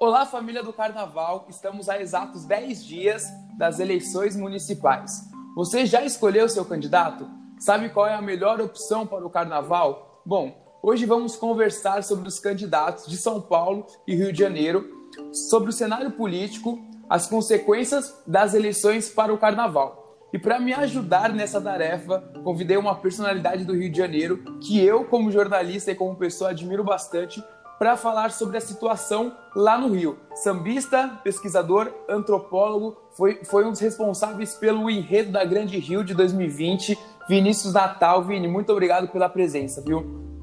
Olá, família do Carnaval! Estamos a exatos 10 dias das eleições municipais. Você já escolheu seu candidato? Sabe qual é a melhor opção para o Carnaval? Bom, hoje vamos conversar sobre os candidatos de São Paulo e Rio de Janeiro, sobre o cenário político, as consequências das eleições para o Carnaval. E para me ajudar nessa tarefa, convidei uma personalidade do Rio de Janeiro que eu, como jornalista e como pessoa, admiro bastante, para falar sobre a situação lá no Rio. Sambista, pesquisador, antropólogo, foi, foi um dos responsáveis pelo enredo da Grande Rio de 2020. Vinícius Natal, Vini, muito obrigado pela presença, viu?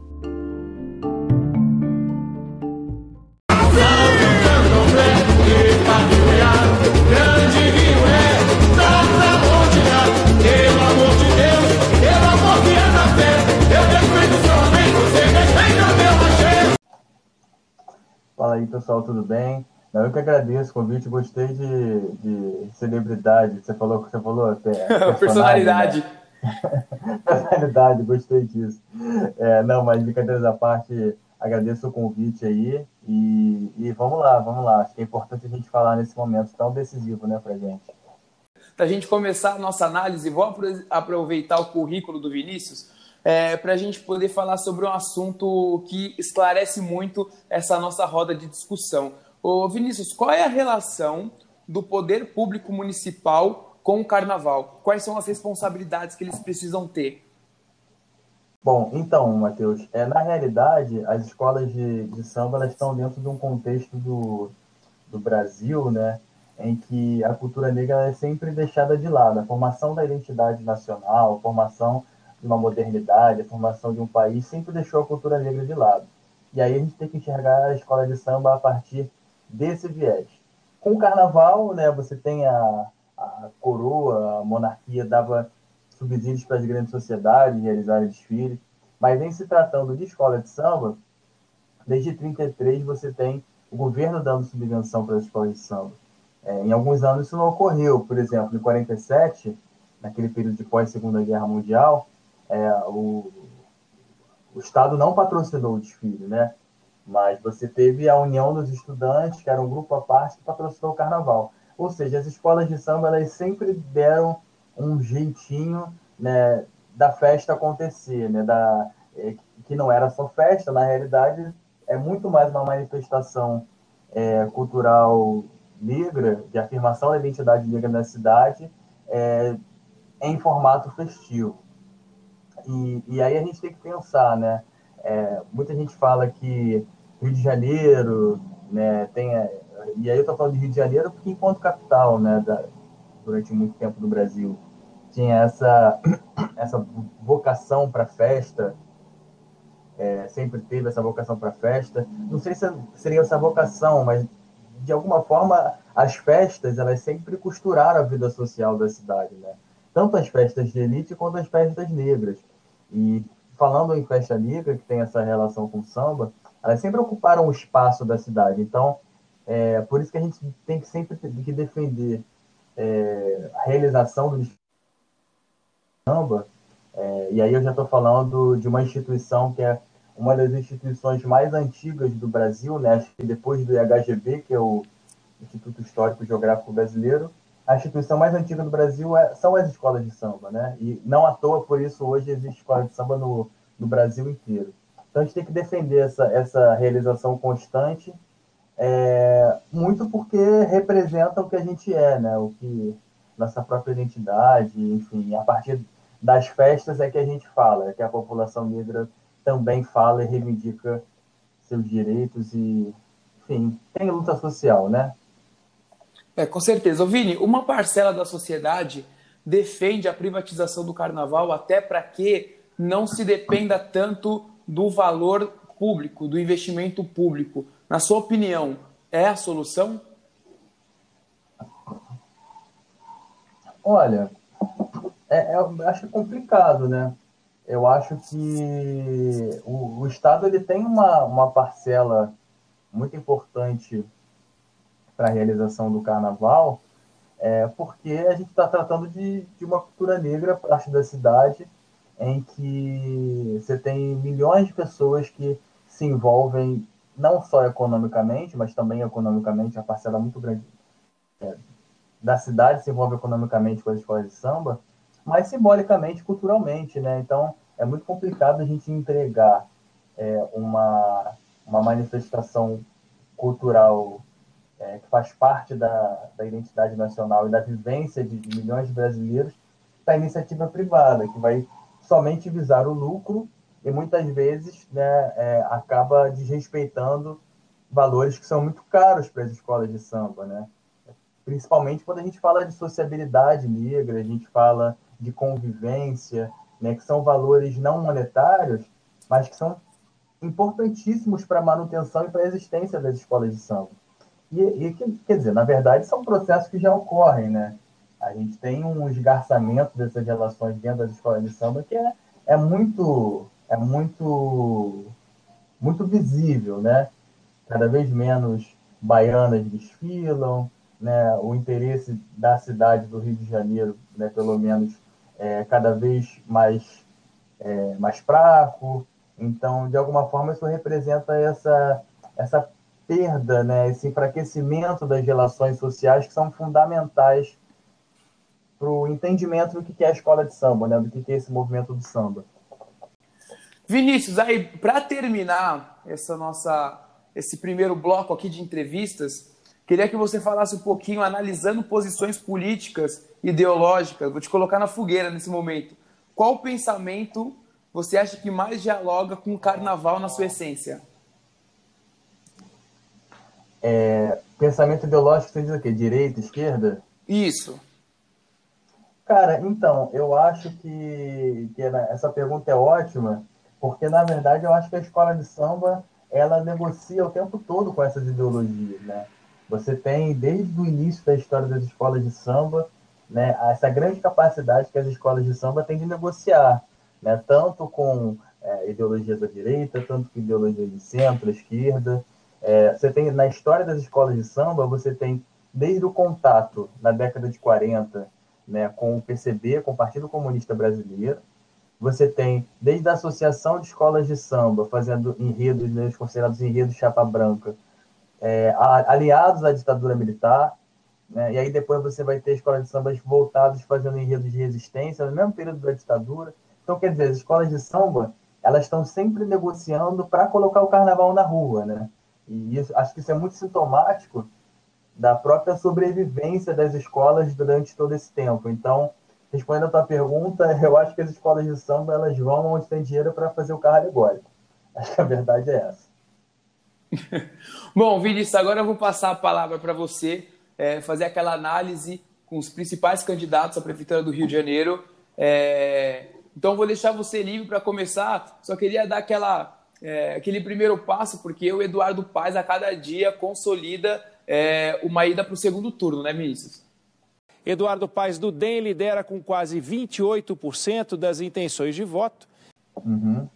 Pessoal, tudo bem? Eu que agradeço o convite, gostei de, de celebridade. Você falou que você falou até. Personalidade. Né? Personalidade, gostei disso. É, não, mas brincadeiras à parte, agradeço o convite aí e, e vamos lá, vamos lá. Acho que é importante a gente falar nesse momento tão decisivo, né, pra gente. Para a gente começar a nossa análise, vou aproveitar o currículo do Vinícius é, para a gente poder falar sobre um assunto que esclarece muito essa nossa roda de discussão. Ô Vinícius, qual é a relação do poder público municipal com o carnaval? Quais são as responsabilidades que eles precisam ter? Bom, então, Matheus, é, na realidade, as escolas de, de samba elas estão dentro de um contexto do, do Brasil, né, em que a cultura negra é sempre deixada de lado. A formação da identidade nacional, a formação uma modernidade, a formação de um país, sempre deixou a cultura negra de lado. E aí a gente tem que enxergar a escola de samba a partir desse viés. Com o carnaval, né, você tem a, a coroa, a monarquia dava subsídios para as grandes sociedades realizarem desfiles, mas em se tratando de escola de samba, desde 33 você tem o governo dando subvenção para as escolas de samba. É, em alguns anos isso não ocorreu, por exemplo, em 47, naquele período de pós-segunda guerra mundial, é, o, o Estado não patrocinou o desfile, né? Mas você teve a União dos Estudantes, que era um grupo à parte, que patrocinou o carnaval. Ou seja, as escolas de samba elas sempre deram um jeitinho né, da festa acontecer, né? Da, é, que não era só festa, na realidade é muito mais uma manifestação é, cultural negra, de afirmação da identidade negra na cidade, é, em formato festivo. E, e aí a gente tem que pensar, né? É, muita gente fala que Rio de Janeiro, né, tem, e aí eu estou falando de Rio de Janeiro porque enquanto capital, né, da, durante muito tempo do Brasil, tinha essa, essa vocação para festa, é, sempre teve essa vocação para festa. Não sei se seria essa vocação, mas de alguma forma as festas elas sempre costuraram a vida social da cidade, né? Tanto as festas de elite quanto as festas negras. E falando em festa negra, que tem essa relação com o samba, elas sempre ocuparam o espaço da cidade. Então, é, por isso que a gente tem que sempre que defender é, a realização do samba. É, e aí eu já estou falando de uma instituição que é uma das instituições mais antigas do Brasil, né? Acho que depois do IHGB, que é o Instituto Histórico Geográfico Brasileiro, a instituição mais antiga do Brasil é, são as escolas de samba, né? E não à toa, por isso, hoje existe escola de samba no, no Brasil inteiro. Então, a gente tem que defender essa, essa realização constante, é, muito porque representa o que a gente é, né? O que nossa própria identidade, enfim, a partir das festas é que a gente fala, é que a população negra também fala e reivindica seus direitos e, enfim, tem luta social, né? É, com certeza. Ô, Vini, uma parcela da sociedade defende a privatização do carnaval até para que não se dependa tanto do valor público, do investimento público. Na sua opinião, é a solução? Olha, é, é, acho complicado, né? Eu acho que o, o Estado ele tem uma, uma parcela muito importante para a realização do carnaval, é, porque a gente está tratando de, de uma cultura negra, parte da cidade, em que você tem milhões de pessoas que se envolvem não só economicamente, mas também economicamente, a parcela muito grande é, da cidade se envolve economicamente com as escolas de samba, mas simbolicamente, culturalmente, né? Então, é muito complicado a gente entregar é, uma, uma manifestação cultural é, que faz parte da, da identidade nacional e da vivência de, milhões de brasileiros para iniciativa privada, que vai somente visar o lucro e muitas vezes né, é, acaba desrespeitando valores que são muito caros para as escolas de samba, né? Principalmente quando a gente fala de sociabilidade negra, a gente fala de convivência, né, que são valores não monetários, mas que são importantíssimos para a manutenção e para a existência das escolas de samba. E, e, quer dizer, na verdade, são processos que já ocorrem, né? A gente tem um esgarçamento dessas relações dentro das escolas de samba que é, é muito é muito muito visível, né? Cada vez menos baianas desfilam, né? O interesse da cidade do Rio de Janeiro, né? Pelo menos é cada vez mais é, mais fraco. Então, de alguma forma, isso representa essa essa perda, né? Esse enfraquecimento das relações sociais que são fundamentais para o entendimento do que é a escola de samba, né? Do que é esse movimento do samba. Vinícius, aí para terminar essa nossa esse primeiro bloco aqui de entrevistas, queria que você falasse um pouquinho analisando posições políticas, ideológicas. Vou te colocar na fogueira nesse momento. Qual pensamento você acha que mais dialoga com o carnaval na sua essência? É, pensamento ideológico, você diz o quê? Direita, esquerda? Isso. Cara, então, eu acho que, que essa pergunta é ótima, porque, na verdade, eu acho que a escola de samba, ela negocia o tempo todo com essas ideologias, né? Você tem, desde o início da história das escolas de samba, né, essa grande capacidade que as escolas de samba têm de negociar, né? Tanto com é, ideologias da direita, tanto com ideologias de centro, esquerda. É, você tem, na história das escolas de samba, você tem, desde o contato na década de 40, né, com o PCB, com o Partido Comunista Brasileiro. Você tem, desde a Associação de Escolas de Samba, fazendo enredos, né, considerados enredos chapa branca, é, aliados à ditadura militar, né, e aí depois você vai ter escolas de samba voltadas fazendo enredos de resistência, no mesmo período da ditadura. Então, quer dizer, as escolas de samba, elas estão sempre negociando para colocar o carnaval na rua, né? E isso, acho que isso é muito sintomático da própria sobrevivência das escolas durante todo esse tempo. Então, respondendo a tua pergunta, eu acho que as escolas de samba elas vão onde tem dinheiro para fazer o carro alegórico. Acho que a verdade é essa. Bom, Vinícius, agora eu vou passar a palavra para você é, fazer aquela análise com os principais candidatos à Prefeitura do Rio de Janeiro. É, então, vou deixar você livre para começar. Só queria dar aquela, é, aquele primeiro passo, porque o Eduardo Paz, a cada dia, consolida é, uma ida para o segundo turno, né, Vinícius? Eduardo Paes do DEM lidera com quase 28% das intenções de voto. Uhum.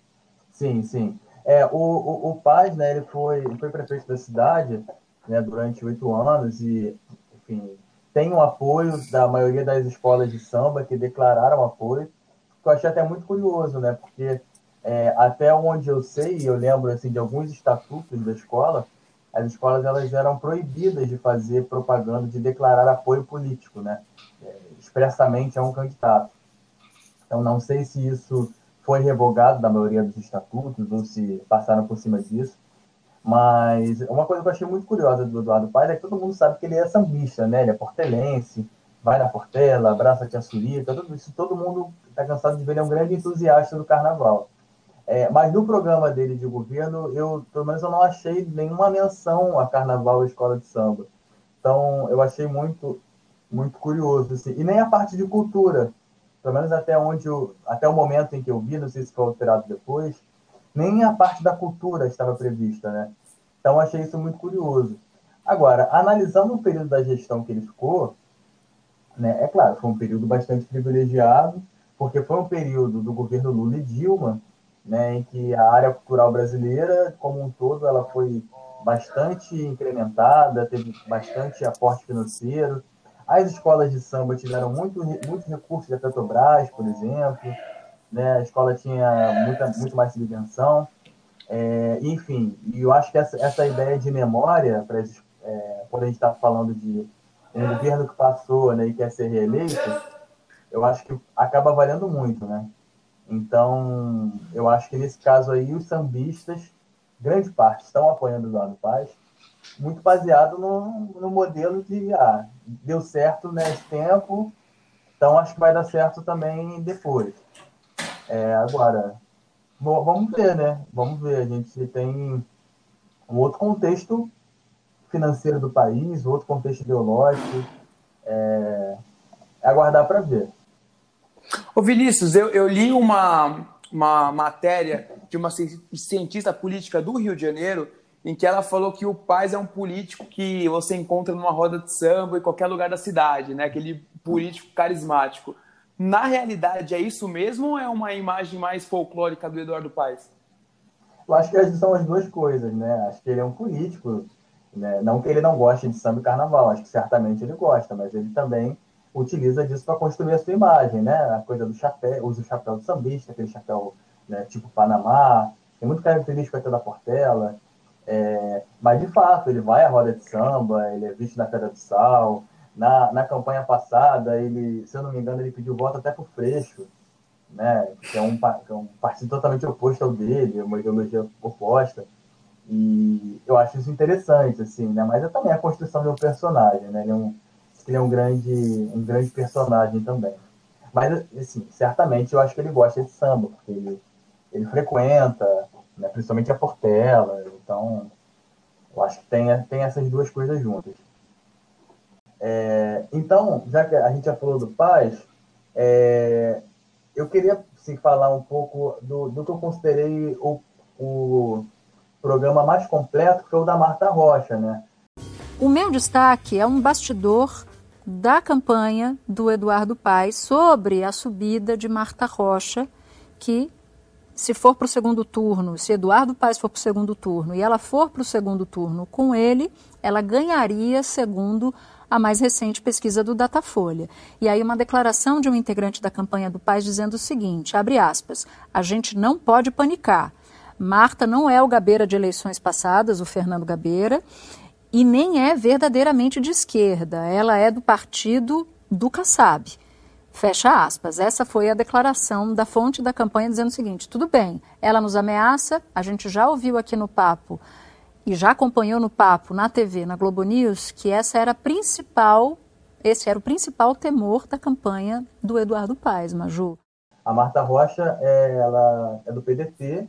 Sim, sim. É, o, o, o Paz, né, ele foi, foi prefeito da cidade né, durante oito anos e, enfim, tem o apoio da maioria das escolas de samba que declararam apoio, que eu achei até muito curioso, né, porque é, até onde eu sei, eu lembro assim, de alguns estatutos da escola, as escolas elas eram proibidas de fazer propaganda, de declarar apoio político, né? É, expressamente a um candidato. Então, não sei se isso foi revogado da maioria dos estatutos ou se passaram por cima disso, mas uma coisa que eu achei muito curiosa do Eduardo Paes é que todo mundo sabe que ele é sambista, né? Ele é portelense, vai na Portela, abraça a tia Surica, tudo isso, todo mundo está cansado de ver, ele é um grande entusiasta do carnaval. É, mas no programa dele de governo, eu pelo menos eu não achei nenhuma menção a carnaval e escola de samba. Então, eu achei muito muito curioso assim. E nem a parte de cultura, pelo menos até onde eu, até o momento em que eu vi, não sei se foi alterado depois, nem a parte da cultura estava prevista, né? Então, achei isso muito curioso. Agora, analisando o período da gestão que ele ficou, né, é claro, foi um período bastante privilegiado, porque foi um período do governo Lula e Dilma, né, em que a área cultural brasileira, como um todo, ela foi bastante incrementada, teve bastante aporte financeiro. As escolas de samba tiveram muito, muitos recursos da Petrobras, por exemplo. Né? A escola tinha muita, muito mais subvenção. É, enfim, e eu acho que essa, essa ideia de memória, pra, é, quando a gente está falando de um governo que passou né, e quer ser reeleito, eu acho que acaba valendo muito, né? Então, eu acho que nesse caso aí, os sambistas, grande parte, estão apoiando o Eduardo Paz, muito baseado no, no modelo de, ah, deu certo nesse tempo, então acho que vai dar certo também depois. É, agora, vamos ver, né? Vamos ver. A gente tem um outro contexto financeiro do país, outro contexto ideológico. É, é aguardar para ver. Ô Vinícius, eu, eu li uma, uma matéria de uma cientista política do Rio de Janeiro em que ela falou que o Paz é um político que você encontra numa roda de samba em qualquer lugar da cidade, né? Aquele político carismático. Na realidade, é isso mesmo ou é uma imagem mais folclórica do Eduardo Paes? Eu acho que são as duas coisas, né? Acho que ele é um político, né? não que ele não goste de samba e carnaval, acho que certamente ele gosta, mas ele também utiliza disso para construir a sua imagem, né? A coisa do chapéu, usa o chapéu do sambista, aquele chapéu né, tipo Panamá, tem muito característico até da Portela, é, mas de fato, ele vai à roda de samba, ele é visto na Pedra do Sal. Na, na campanha passada, ele, se eu não me engano, ele pediu voto até pro Freixo, né? Que é um, que é um partido totalmente oposto ao dele, uma ideologia oposta. E eu acho isso interessante, assim, né? Mas é também a construção de um personagem, né? Ele é um, ele é um grande, um grande personagem também. Mas, assim, certamente eu acho que ele gosta de samba, porque ele, ele frequenta, né? principalmente a Portela. Então, eu acho que tem, tem essas duas coisas juntas. É, então, já que a gente já falou do Paz, é, eu queria sim, falar um pouco do, do que eu considerei o, o programa mais completo, que foi o da Marta Rocha, né? O meu destaque é um bastidor da campanha do Eduardo Paes sobre a subida de Marta Rocha, que se for para o segundo turno, se Eduardo Paes for para o segundo turno e ela for para o segundo turno com ele, ela ganharia segundo a mais recente pesquisa do Datafolha. E aí uma declaração de um integrante da campanha do Paes dizendo o seguinte, abre aspas, a gente não pode panicar. Marta não é o Gabeira de eleições passadas, o Fernando Gabeira, e nem é verdadeiramente de esquerda. Ela é do partido do Kassab. Fecha aspas. Essa foi a declaração da fonte da campanha dizendo o seguinte: tudo bem, ela nos ameaça, a gente já ouviu aqui no papo e já acompanhou no papo, na TV, na Globo News, que essa era principal, esse era o principal temor da campanha do Eduardo Paes, Maju. A Marta Rocha, é, ela é do PDT,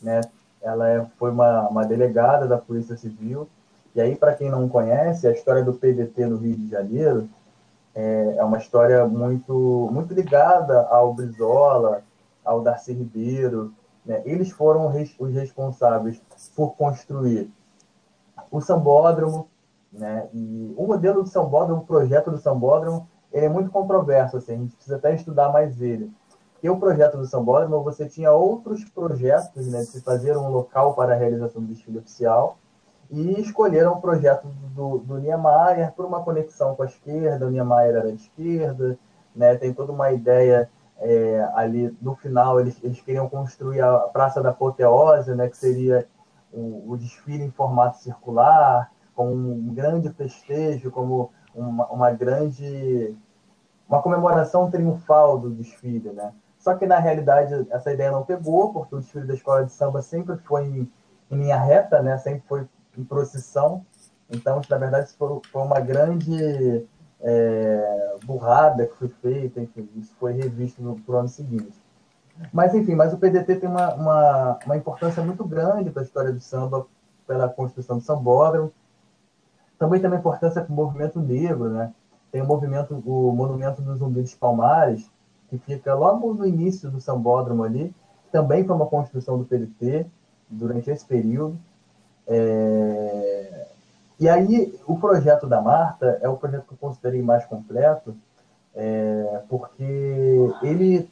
né? Ela é, foi uma, uma delegada da Polícia Civil. E aí, para quem não conhece, a história do PDT no Rio de Janeiro é, é uma história muito, muito ligada ao Brizola, ao Darcy Ribeiro. Né? Eles foram os responsáveis por construir o sambódromo, né? E o modelo do sambódromo, o projeto do sambódromo, ele é muito controverso, assim, a gente precisa até estudar mais ele. Porque o projeto do sambódromo, você tinha outros projetos, né, de se fazer um local para a realização do desfile oficial, e escolheram o projeto do, do Niemeyer por uma conexão com a esquerda, o Niemeyer era de esquerda, né, tem toda uma ideia é, ali, no final eles, eles queriam construir a Praça da Apoteose, né, que seria o, o desfile em formato circular, como um grande festejo, como uma, uma grande uma comemoração triunfal do desfile, né? Só que na realidade essa ideia não pegou, porque o desfile da escola de samba sempre foi em, em linha reta, né? Sempre foi em procissão. Então, na verdade, isso foi, foi uma grande é, burrada que foi feita, enfim, isso foi revisto no, pro ano seguinte. Mas, enfim, mas o PDT tem uma, uma, uma importância muito grande para a história do samba, pela construção do sambódromo. Também tem uma importância para o movimento negro, né? Tem o movimento, o Monumento do Zumbi dos Palmares, que fica logo no início do sambódromo ali, também foi uma construção do PDT durante esse período. É... E aí, o projeto da Marta é o projeto que eu considerei mais completo, é... porque ele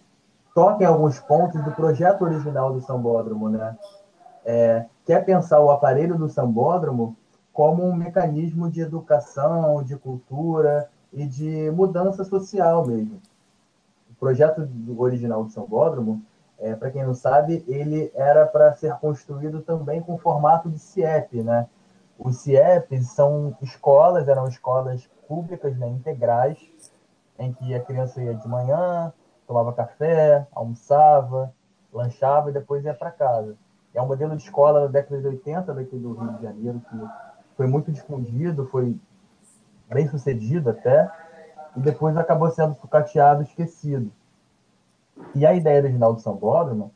toca em alguns pontos do projeto original do Sambódromo, né? É... Quer pensar o aparelho do Sambódromo como um mecanismo de educação, de cultura e de mudança social mesmo. O projeto original do Sambódromo é, para quem não sabe, ele era para ser construído também com formato de CIEP, né? Os CIEPs são escolas, eram escolas públicas, né, integrais, em que a criança ia de manhã, tomava café, almoçava, lanchava e depois ia para casa. É um modelo de escola da década de 80 daqui do Rio de Janeiro que foi muito difundido, foi bem sucedido até, e depois acabou sendo sucateado, esquecido. E a ideia original do Sambódromo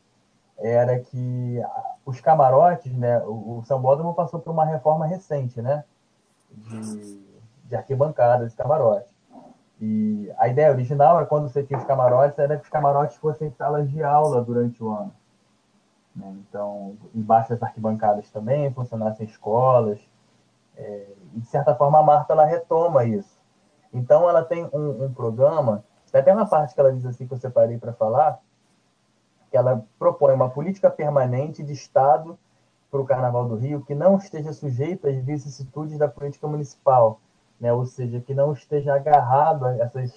era que os camarotes, né, o, Sambódromo passou por uma reforma recente, né, de, de arquibancadas e camarotes. E a ideia original é quando você tinha os camarotes, era que os camarotes fossem salas de aula durante o ano. Né? Então, embaixo das arquibancadas também funcionassem escolas. É, e, de certa forma, a Marta ela retoma isso. Então, ela tem um, um programa, tem até uma parte que ela diz assim, que eu separei para falar, que ela propõe uma política permanente de Estado para o Carnaval do Rio que não esteja sujeita às vicissitudes da política municipal né? ou seja, que não esteja agarrado a essas,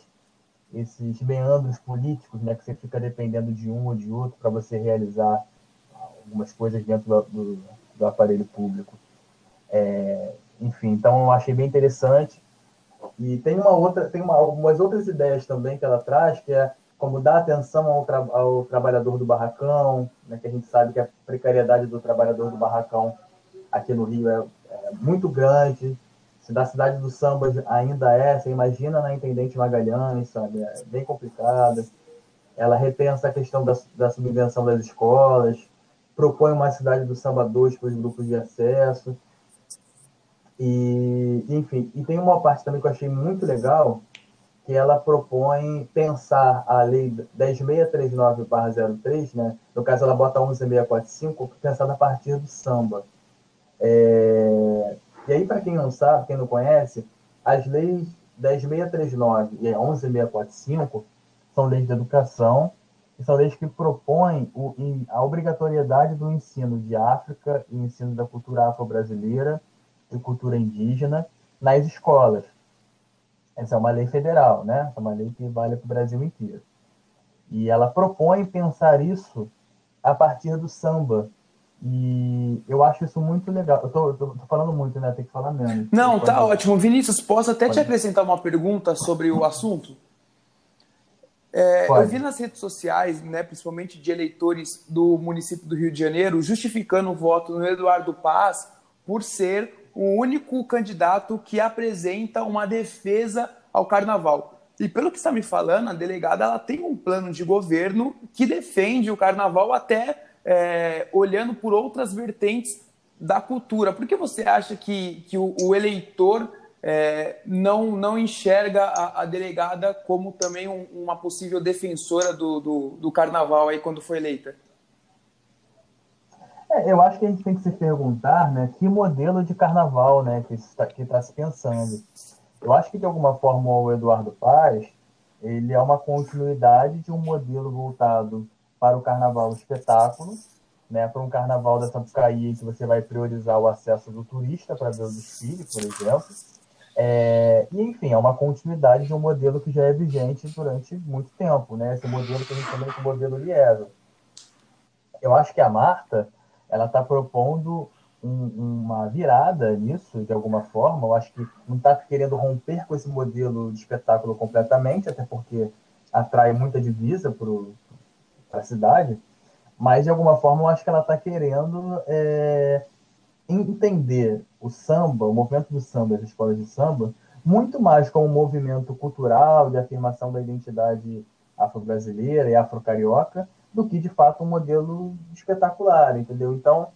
esses meandros políticos, né? que você fica dependendo de um ou de outro para você realizar algumas coisas dentro do, do, do aparelho público. É, enfim, então eu achei bem interessante. E tem uma outra, tem uma, algumas outras ideias também que ela traz, que é como dar atenção ao, tra ao trabalhador do barracão, né, que a gente sabe que a precariedade do trabalhador do barracão aqui no Rio é, é muito grande, se da cidade do samba ainda é, você imagina na Intendente Magalhães, sabe? É bem complicada. Ela repensa a questão da, da subvenção das escolas, propõe uma cidade do samba 2 para os grupos de acesso. E, enfim, e tem uma parte também que eu achei muito legal, que ela propõe pensar a lei 10639-03, né? no caso ela bota 11645, pensada a partir do samba. É, e aí, para quem não sabe, quem não conhece, as leis 10639 e 11645 são leis de educação, e são leis que propõem o, a obrigatoriedade do ensino de África e ensino da cultura afro-brasileira e cultura indígena nas escolas. Essa é uma lei federal, né? É uma lei que vale para o Brasil inteiro. E ela propõe pensar isso a partir do samba, e eu acho isso muito legal. Eu tô, tô, tô, falando muito, né? Tem que falar menos. Não, tá ótimo. Vinícius, posso até Pode. te acrescentar uma pergunta sobre o assunto? É, eu vi nas redes sociais, né, principalmente de eleitores do município do Rio de Janeiro, justificando o voto no Eduardo Paz por ser o único candidato que apresenta uma defesa ao carnaval. E pelo que está me falando, a delegada ela tem um plano de governo que defende o carnaval até é, olhando por outras vertentes da cultura. Por que você acha que, que o, o eleitor é, não, não enxerga a, a delegada como também um, uma possível defensora do, do, do, carnaval aí quando foi eleita? Eu acho que a gente tem que se perguntar né, que modelo de carnaval né, que está que tá se pensando. Eu acho que, de alguma forma, o Eduardo Paz ele é uma continuidade de um modelo voltado para o carnaval espetáculo, né, para um carnaval da Sapucaí que você vai priorizar o acesso do turista para ver o desfile, por exemplo. É, e, enfim, é uma continuidade de um modelo que já é vigente durante muito tempo, né? Esse modelo que a gente chama de modelo Liesa. Eu acho que a Marta, ela está propondo um, uma virada nisso, de alguma forma. Eu acho que não está querendo romper com esse modelo de espetáculo completamente, até porque atrai muita divisa para a cidade, mas de alguma forma eu acho que ela está querendo é, entender o samba, o movimento do samba, as escolas de samba, muito mais como um movimento cultural de afirmação da identidade afro-brasileira e afro-carioca, do que de fato um modelo espetacular, entendeu? Então,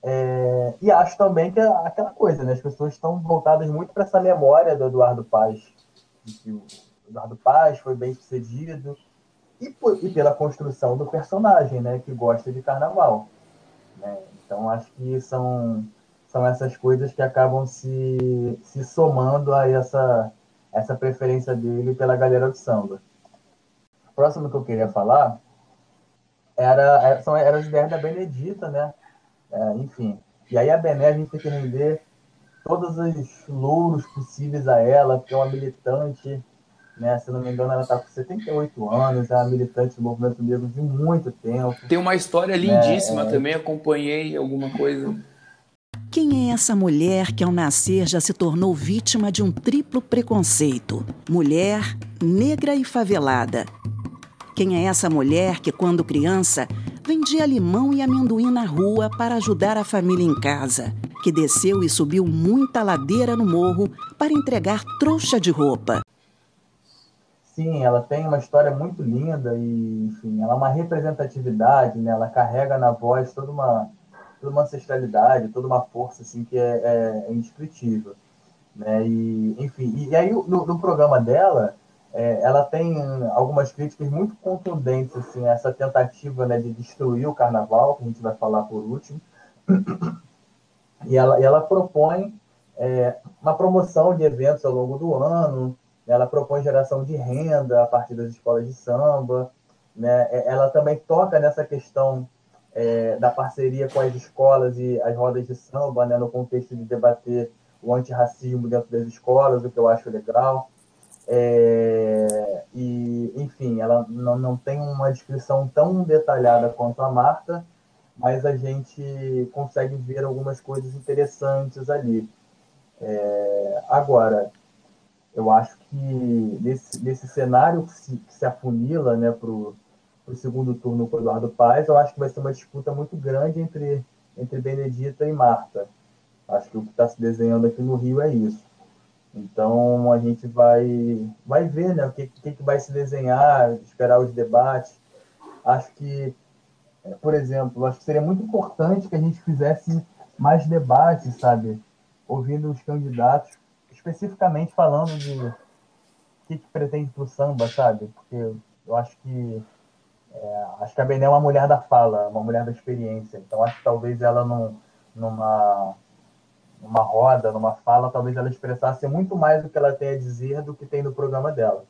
é, e acho também que é aquela coisa, né? As pessoas estão voltadas muito para essa memória do Eduardo Paz, de que o Eduardo Paz foi bem sucedido, e, por, e pela construção do personagem, né, que gosta de carnaval. Né? Então, acho que são, são essas coisas que acabam se, se somando a essa, essa preferência dele pela galera do samba. O próximo que eu queria falar era, era, são, eram as ideias da Benedita, né? É, enfim. E aí a Bené, a gente tem que render todos os louros possíveis a ela, porque é uma militante né? Se não me engano, ela está com 78 anos, é uma militante do movimento negro de muito tempo. Tem uma história lindíssima né? também, acompanhei alguma coisa. Quem é essa mulher que ao nascer já se tornou vítima de um triplo preconceito? Mulher, negra e favelada. Quem é essa mulher que, quando criança, vendia limão e amendoim na rua para ajudar a família em casa? Que desceu e subiu muita ladeira no morro para entregar trouxa de roupa? Sim, ela tem uma história muito linda e, enfim, ela é uma representatividade, né? Ela carrega na voz toda uma, toda uma ancestralidade, toda uma força, assim, que é, é, é indescritível, né? E, enfim, e, aí no, no, programa dela, é, ela tem algumas críticas muito contundentes, assim, essa tentativa, né, de destruir o carnaval, que a gente vai falar por último, e ela, e ela propõe é, uma promoção de eventos ao longo do ano, ela propõe geração de renda a partir das escolas de samba, né? É, ela também toca nessa questão é, da parceria com as escolas e as rodas de samba, né? no contexto de debater o antirracismo dentro das escolas, o que eu acho legal. É, e, enfim, ela não, não tem uma descrição tão detalhada quanto a Marta, mas a gente consegue ver algumas coisas interessantes ali. É, agora, eu acho que nesse, nesse cenário que se, que se afunila né, para o segundo turno com o Eduardo Paes, eu acho que vai ser uma disputa muito grande entre, entre Benedita e Marta. Acho que o que está se desenhando aqui no Rio é isso. Então a gente vai, vai ver né, o que, que, que vai se desenhar, esperar os debates. Acho que, é, por exemplo, acho que seria muito importante que a gente fizesse mais debates, sabe? Ouvindo os candidatos especificamente falando de o que, que pretende pro samba, sabe? Porque eu acho que é, acho que a Bené é uma mulher da fala, uma mulher da experiência. Então acho que talvez ela num, numa numa roda, numa fala, talvez ela expressasse muito mais do que ela tem a dizer do que tem no programa dela.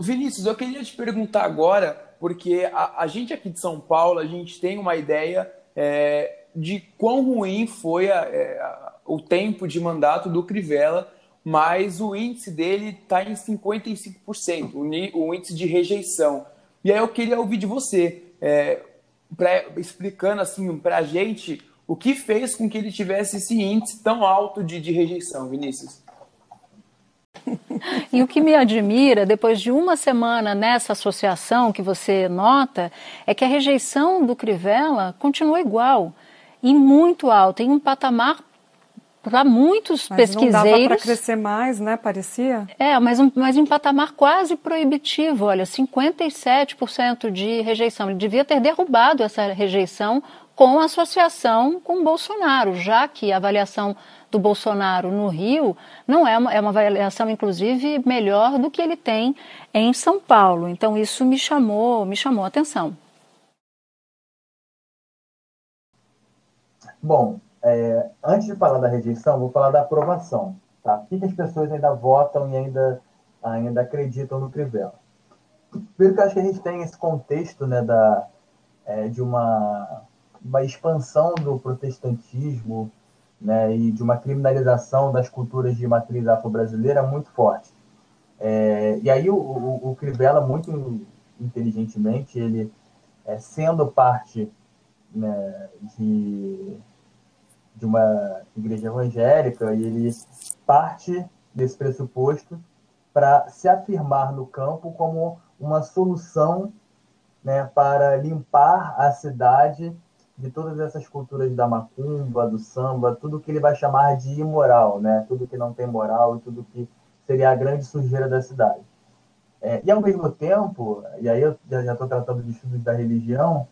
Vinícius, eu queria te perguntar agora, porque a, a gente aqui de São Paulo, a gente tem uma ideia é, de quão ruim foi a, é, a, o tempo de mandato do Crivella, mas o índice dele está em 55%, o, o, índice de rejeição. E aí eu queria ouvir de você, é, pra, explicando assim para a gente o que fez com que ele tivesse esse índice tão alto de, de rejeição, Vinícius. E o que me admira, depois de uma semana nessa associação que você nota, é que a rejeição do Crivella continua igual e muito alta, em um patamar para muitos mas pesquiseiros. Não dava para crescer mais, né? Parecia. É, mas um, mas um patamar quase proibitivo. Olha, 57% de rejeição. Ele devia ter derrubado essa rejeição com associação com Bolsonaro, já que a avaliação do Bolsonaro no Rio não é uma, é uma avaliação, inclusive, melhor do que ele tem em São Paulo. Então, isso me chamou, me chamou a atenção. Bom, é, antes de falar da rejeição, vou falar da aprovação. Tá? Por que, as pessoas ainda votam e ainda, ainda acreditam no Crivella? Primeiro que eu acho que a gente tem esse contexto né, da, é, de uma, uma expansão do protestantismo né, e de uma criminalização das culturas de matriz afro-brasileira muito forte. É, e aí o, o, o, Crivella, muito inteligentemente, ele, é, sendo parte né, de de uma igreja evangélica e ele parte desse pressuposto para se afirmar no campo como uma solução né, para limpar a cidade de todas essas culturas da macumba, do samba, tudo que ele vai chamar de imoral, né? tudo que não tem moral e tudo que seria a grande sujeira da cidade. É, e ao mesmo tempo, e aí eu já estou tratando de estudos da religião,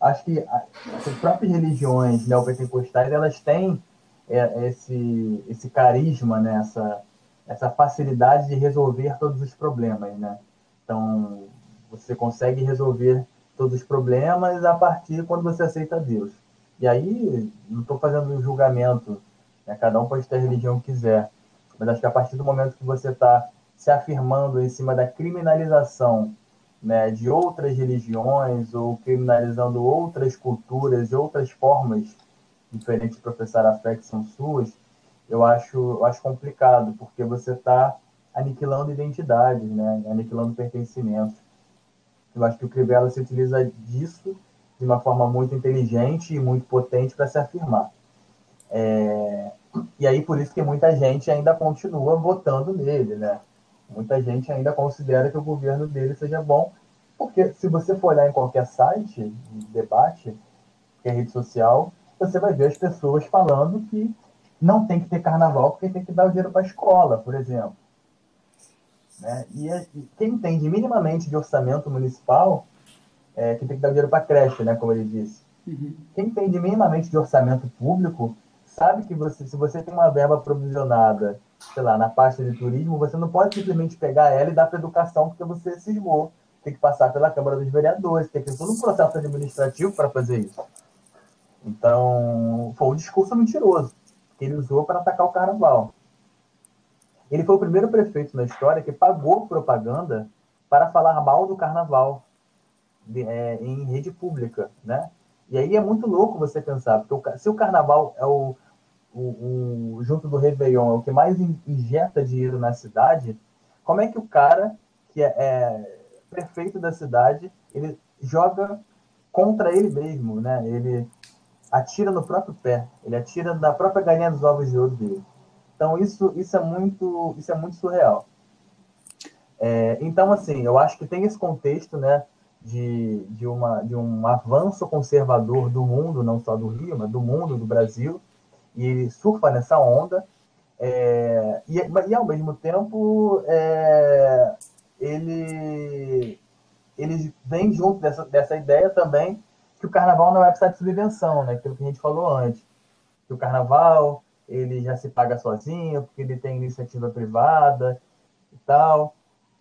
acho que as próprias religiões neopentecostais elas têm é, esse, esse carisma, né? essa, essa facilidade de resolver todos os problemas. Né? Então, você consegue resolver todos os problemas a partir quando você aceita Deus. E aí, não estou fazendo um julgamento, né? cada um pode ter a religião que quiser, mas acho que a partir do momento que você está se afirmando em cima da criminalização né, de outras religiões ou criminalizando outras culturas e outras formas diferentes de professar a fé que são suas, eu acho, eu acho complicado, porque você está aniquilando identidades, né? aniquilando pertencimentos. Eu acho que o Crivella se utiliza disso de uma forma muito inteligente e muito potente para se afirmar. É... E aí, por isso que muita gente ainda continua votando nele, né? Muita gente ainda considera que o governo dele seja bom, porque se você for olhar em qualquer site de debate, que é rede social, você vai ver as pessoas falando que não tem que ter carnaval porque tem que dar o dinheiro para a escola, por exemplo. Né? E, e, quem entende minimamente de orçamento municipal, é, que tem que dar dinheiro para a creche, né, como ele disse. Uhum. Quem entende minimamente de orçamento público sabe que você, se você tem uma verba provisionada, sei lá, na pasta de turismo, você não pode simplesmente pegar ela e dar para educação porque você cismou. Tem que passar pela Câmara dos Vereadores, tem que ter todo um processo administrativo para fazer isso. Então, foi um discurso mentiroso que ele usou para atacar o carnaval. Ele foi o primeiro prefeito na história que pagou propaganda para falar mal do carnaval de, é, em rede pública, né? E aí é muito louco você pensar, porque o, se o carnaval é o, o, o, junto do Réveillon, é o que mais injeta dinheiro na cidade, como é que o cara que é, é prefeito da cidade, ele joga contra ele mesmo, né? Ele atira no próprio pé, ele atira na própria galinha dos ovos de ouro dele. Então isso, isso é muito, isso é muito surreal. É, então assim, eu acho que tem esse contexto, né? de, de, uma, de um avanço conservador do mundo, não só do Rio, mas do mundo, do Brasil, e ele surfa nessa onda, é, e, e ao mesmo tempo é, ele, ele vem junto dessa, dessa ideia também que o carnaval não precisar de subvenção, né? aquilo que a gente falou antes, que o carnaval ele já se paga sozinho, porque ele tem iniciativa privada e tal.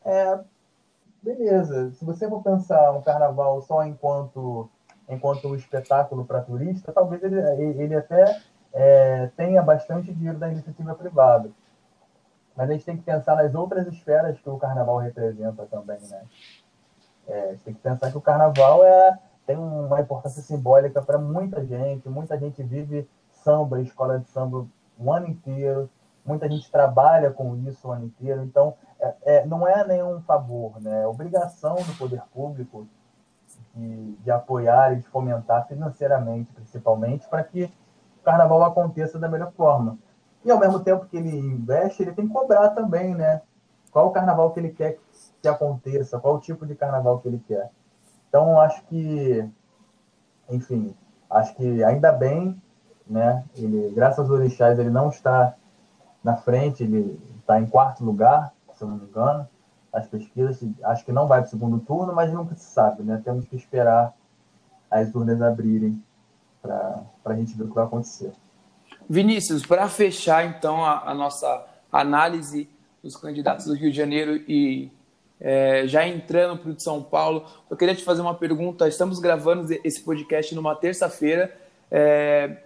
É, beleza. Se você for pensar um carnaval só enquanto enquanto um espetáculo para turista, talvez ele, ele até é, tenha bastante dinheiro da iniciativa privada. Mas a gente tem que pensar nas outras esferas que o carnaval representa também, né? É, a gente tem que pensar que o carnaval é, tem uma importância simbólica para muita gente. Muita gente vive samba, escola de samba o ano inteiro. Muita gente trabalha com isso o ano inteiro. Então, é, é, não é nenhum favor, né? É obrigação do poder público de, de apoiar e de fomentar financeiramente, principalmente, para que o carnaval aconteça da melhor forma. E ao mesmo tempo que ele investe, ele tem que cobrar também, né? Qual o carnaval que ele quer que aconteça, qual o tipo de carnaval que ele quer. Então, acho que, enfim, acho que ainda bem, né? Ele, graças aos orixás, ele não está na frente, ele está em quarto lugar, se eu não me engano, as pesquisas. Acho que não vai para o segundo turno, mas nunca se sabe, né? Temos que esperar as urnas abrirem para a gente ver o que vai acontecer. Vinícius, para fechar então a, a, nossa análise dos candidatos do Rio de Janeiro e é, já entrando para o de São Paulo, eu queria te fazer uma pergunta. Estamos gravando esse podcast numa terça-feira, é,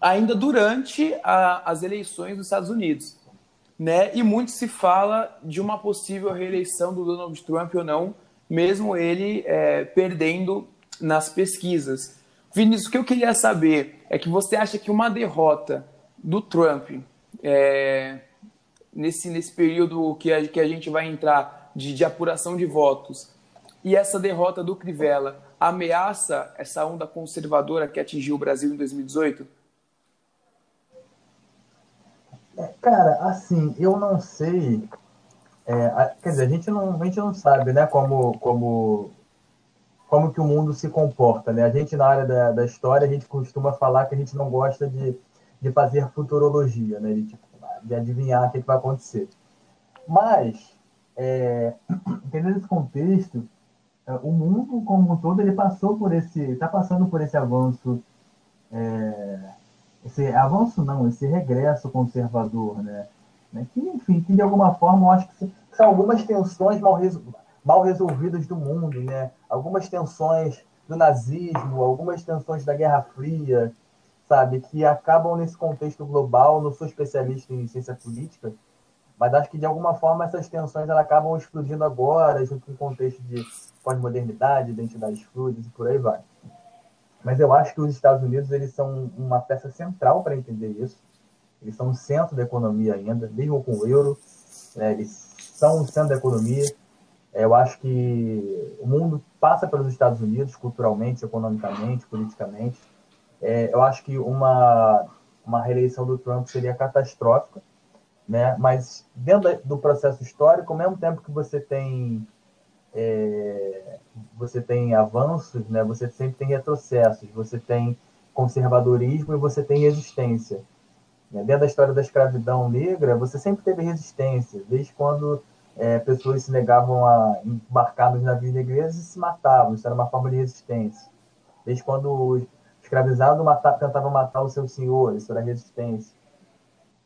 ainda durante a, as eleições dos Estados Unidos né? E muito se fala de uma possível reeleição do Donald Trump ou não, mesmo ele é, perdendo nas pesquisas. Vinícius, o que eu queria saber é que você acha que uma derrota do Trump é, nesse, nesse período que a, que a gente vai entrar de, de apuração de votos e essa derrota do Crivella ameaça essa onda conservadora que atingiu o Brasil em 2018? Cara, assim, eu não sei. É, quer dizer, a gente não, a gente não sabe, né, como, como, como que o mundo se comporta, né? A gente, na área da, da história, a gente costuma falar que a gente não gosta de, de fazer futurologia, né? De, de adivinhar o que, que vai acontecer. Mas, é, entendendo esse contexto, é, o mundo como um todo, ele passou por esse, está passando por esse avanço é, esse avanço não, esse regresso conservador, né? né? Que, enfim, que de alguma forma eu acho que são algumas tensões mal, resol... mal resolvidas do mundo, né? Algumas tensões do nazismo, algumas tensões da Guerra Fria, sabe? Que acabam nesse contexto global. Não sou especialista em ciência política, mas acho que de alguma forma essas tensões elas acabam explodindo agora, junto com o contexto de pós-modernidade, identidades fluidas e por aí vai. Mas eu acho que os Estados Unidos eles são uma peça central para entender isso. Eles são o centro da economia ainda, mesmo com o euro. Né? Eles são o centro da economia. É, eu acho que o mundo passa pelos Estados Unidos, culturalmente, economicamente, politicamente. É, eu acho que uma, uma reeleição do Trump seria catastrófica, né? mas dentro do processo histórico, ao mesmo tempo que você tem é, você tem avanços, né? você sempre tem retrocessos, você tem conservadorismo e você tem resistência. Né? Dentro da história da escravidão negra, você sempre teve resistência, desde quando é, pessoas se negavam a embarcar nos navios negreiros e se matavam, isso era uma forma de resistência. Desde quando os escravizados matar, tentavam matar o seu senhor, isso era resistência.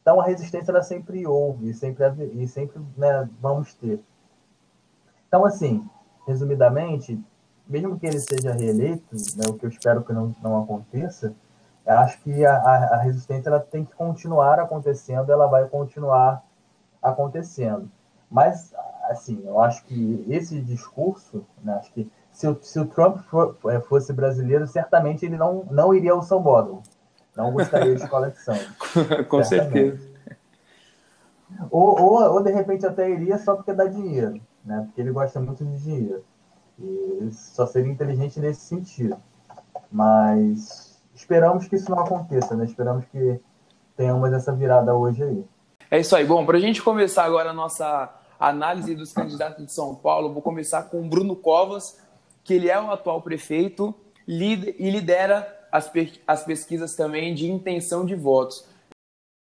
Então a resistência ela sempre houve sempre, e sempre né, vamos ter. Então, assim, resumidamente, mesmo que ele seja reeleito, né, o que eu espero que não, não aconteça, eu acho que a, a, resistência ela tem que continuar acontecendo, ela vai continuar acontecendo. Mas, assim, eu acho que esse discurso, né, acho que se o, se o Trump for, é, fosse brasileiro, certamente ele não, não iria ao São Paulo. Não gostaria de escola de samba. Com certamente. certeza. Ou, ou, ou, de repente, até iria só porque dá dinheiro, né? Porque ele gosta muito de dinheiro. E só seria inteligente nesse sentido. Mas esperamos que isso não aconteça, né? Esperamos que tenhamos essa virada hoje aí. É isso aí. Bom, para a gente começar agora a nossa análise dos candidatos de São Paulo, vou começar com o Bruno Covas, que ele é o atual prefeito e lidera as, as pesquisas também de intenção de votos.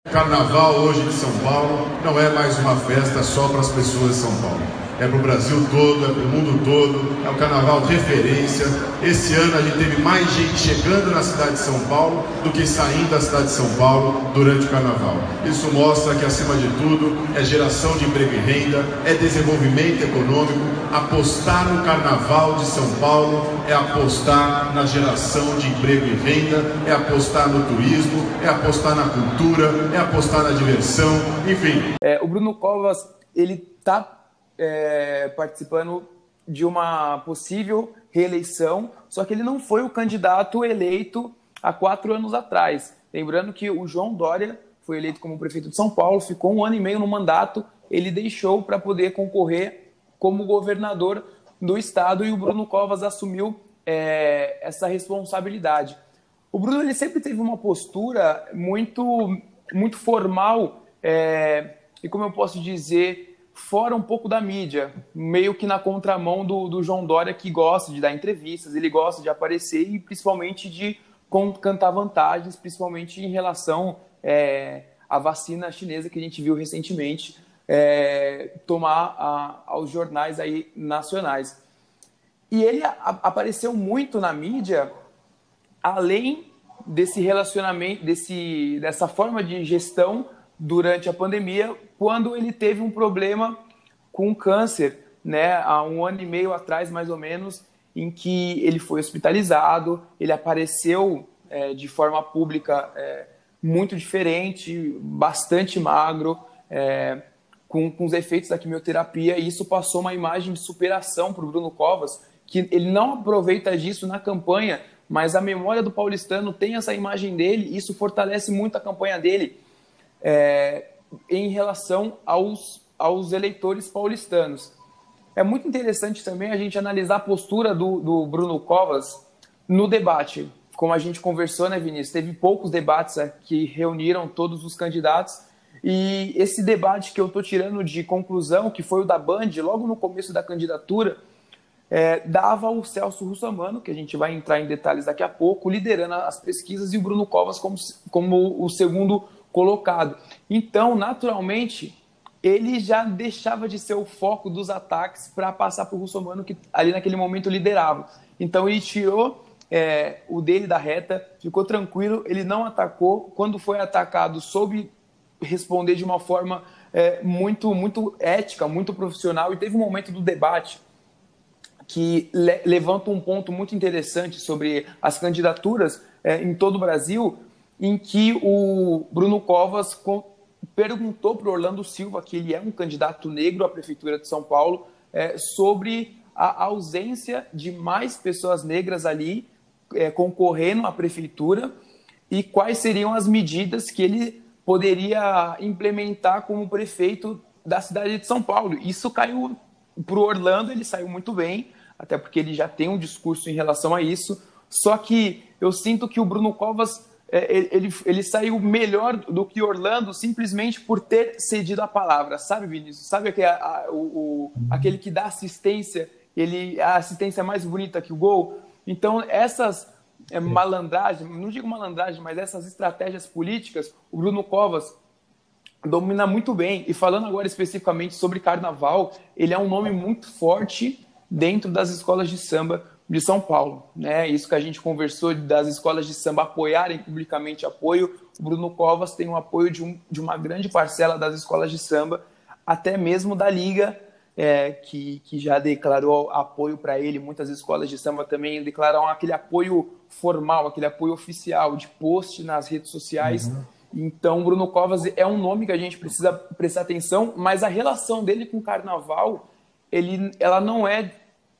Carnaval hoje de São Paulo não é mais uma festa só para as pessoas de São Paulo é para o Brasil todo, é para o mundo todo, é um carnaval de referência. Esse ano a gente teve mais gente chegando na cidade de São Paulo do que saindo da cidade de São Paulo durante o carnaval. Isso mostra que, acima de tudo, é geração de emprego e renda, é desenvolvimento econômico. Apostar no carnaval de São Paulo é apostar na geração de emprego e renda, é apostar no turismo, é apostar na cultura, é apostar na diversão, enfim. É, o Bruno Covas, ele está é, participando de uma possível reeleição, só que ele não foi o candidato eleito há quatro anos atrás. Lembrando que o João Dória foi eleito como prefeito de São Paulo, ficou um ano e meio no mandato, ele deixou para poder concorrer como governador do estado e o Bruno Covas assumiu é, essa responsabilidade. O Bruno ele sempre teve uma postura muito, muito formal é, e, como eu posso dizer, fora um pouco da mídia, meio que na contramão do, do João Dória, que gosta de dar entrevistas, ele gosta de aparecer e principalmente de cantar vantagens, principalmente em relação é, à vacina chinesa que a gente viu recentemente é, tomar a, aos jornais aí nacionais. E ele a, apareceu muito na mídia, além desse relacionamento, desse, dessa forma de gestão durante a pandemia, quando ele teve um problema com câncer, né, há um ano e meio atrás, mais ou menos, em que ele foi hospitalizado, ele apareceu é, de forma pública é, muito diferente, bastante magro, é, com, com os efeitos da quimioterapia, e isso passou uma imagem de superação para o Bruno Covas, que ele não aproveita disso na campanha, mas a memória do paulistano tem essa imagem dele, e isso fortalece muito a campanha dele. É, em relação aos, aos eleitores paulistanos. É muito interessante também a gente analisar a postura do, do Bruno Covas no debate. Como a gente conversou, né, Vinícius? Teve poucos debates que reuniram todos os candidatos. E esse debate que eu estou tirando de conclusão, que foi o da Band, logo no começo da candidatura, é, dava o Celso Russamano, que a gente vai entrar em detalhes daqui a pouco, liderando as pesquisas, e o Bruno Covas como, como o segundo colocado. Então, naturalmente, ele já deixava de ser o foco dos ataques para passar para o russomano que ali naquele momento liderava. Então, ele tirou é, o dele da reta, ficou tranquilo, ele não atacou. Quando foi atacado, soube responder de uma forma é, muito, muito ética, muito profissional. E teve um momento do debate que le levanta um ponto muito interessante sobre as candidaturas é, em todo o Brasil, em que o Bruno Covas perguntou para Orlando Silva, que ele é um candidato negro à prefeitura de São Paulo, é, sobre a ausência de mais pessoas negras ali é, concorrendo à prefeitura e quais seriam as medidas que ele poderia implementar como prefeito da cidade de São Paulo. Isso caiu para o Orlando, ele saiu muito bem, até porque ele já tem um discurso em relação a isso. Só que eu sinto que o Bruno Covas ele, ele saiu melhor do que Orlando simplesmente por ter cedido a palavra, sabe, Vinícius? Sabe aquele, a, o, aquele que dá assistência, ele a assistência mais bonita que o gol? Então, essas é, malandragens, não digo malandragem, mas essas estratégias políticas, o Bruno Covas domina muito bem. E falando agora especificamente sobre carnaval, ele é um nome muito forte dentro das escolas de samba de São Paulo. Né? Isso que a gente conversou das escolas de samba apoiarem publicamente apoio, o Bruno Covas tem o apoio de, um, de uma grande parcela das escolas de samba, até mesmo da Liga, é, que, que já declarou apoio para ele. Muitas escolas de samba também declararam aquele apoio formal, aquele apoio oficial, de post nas redes sociais. Uhum. Então, Bruno Covas é um nome que a gente precisa prestar atenção, mas a relação dele com o carnaval, ele, ela não é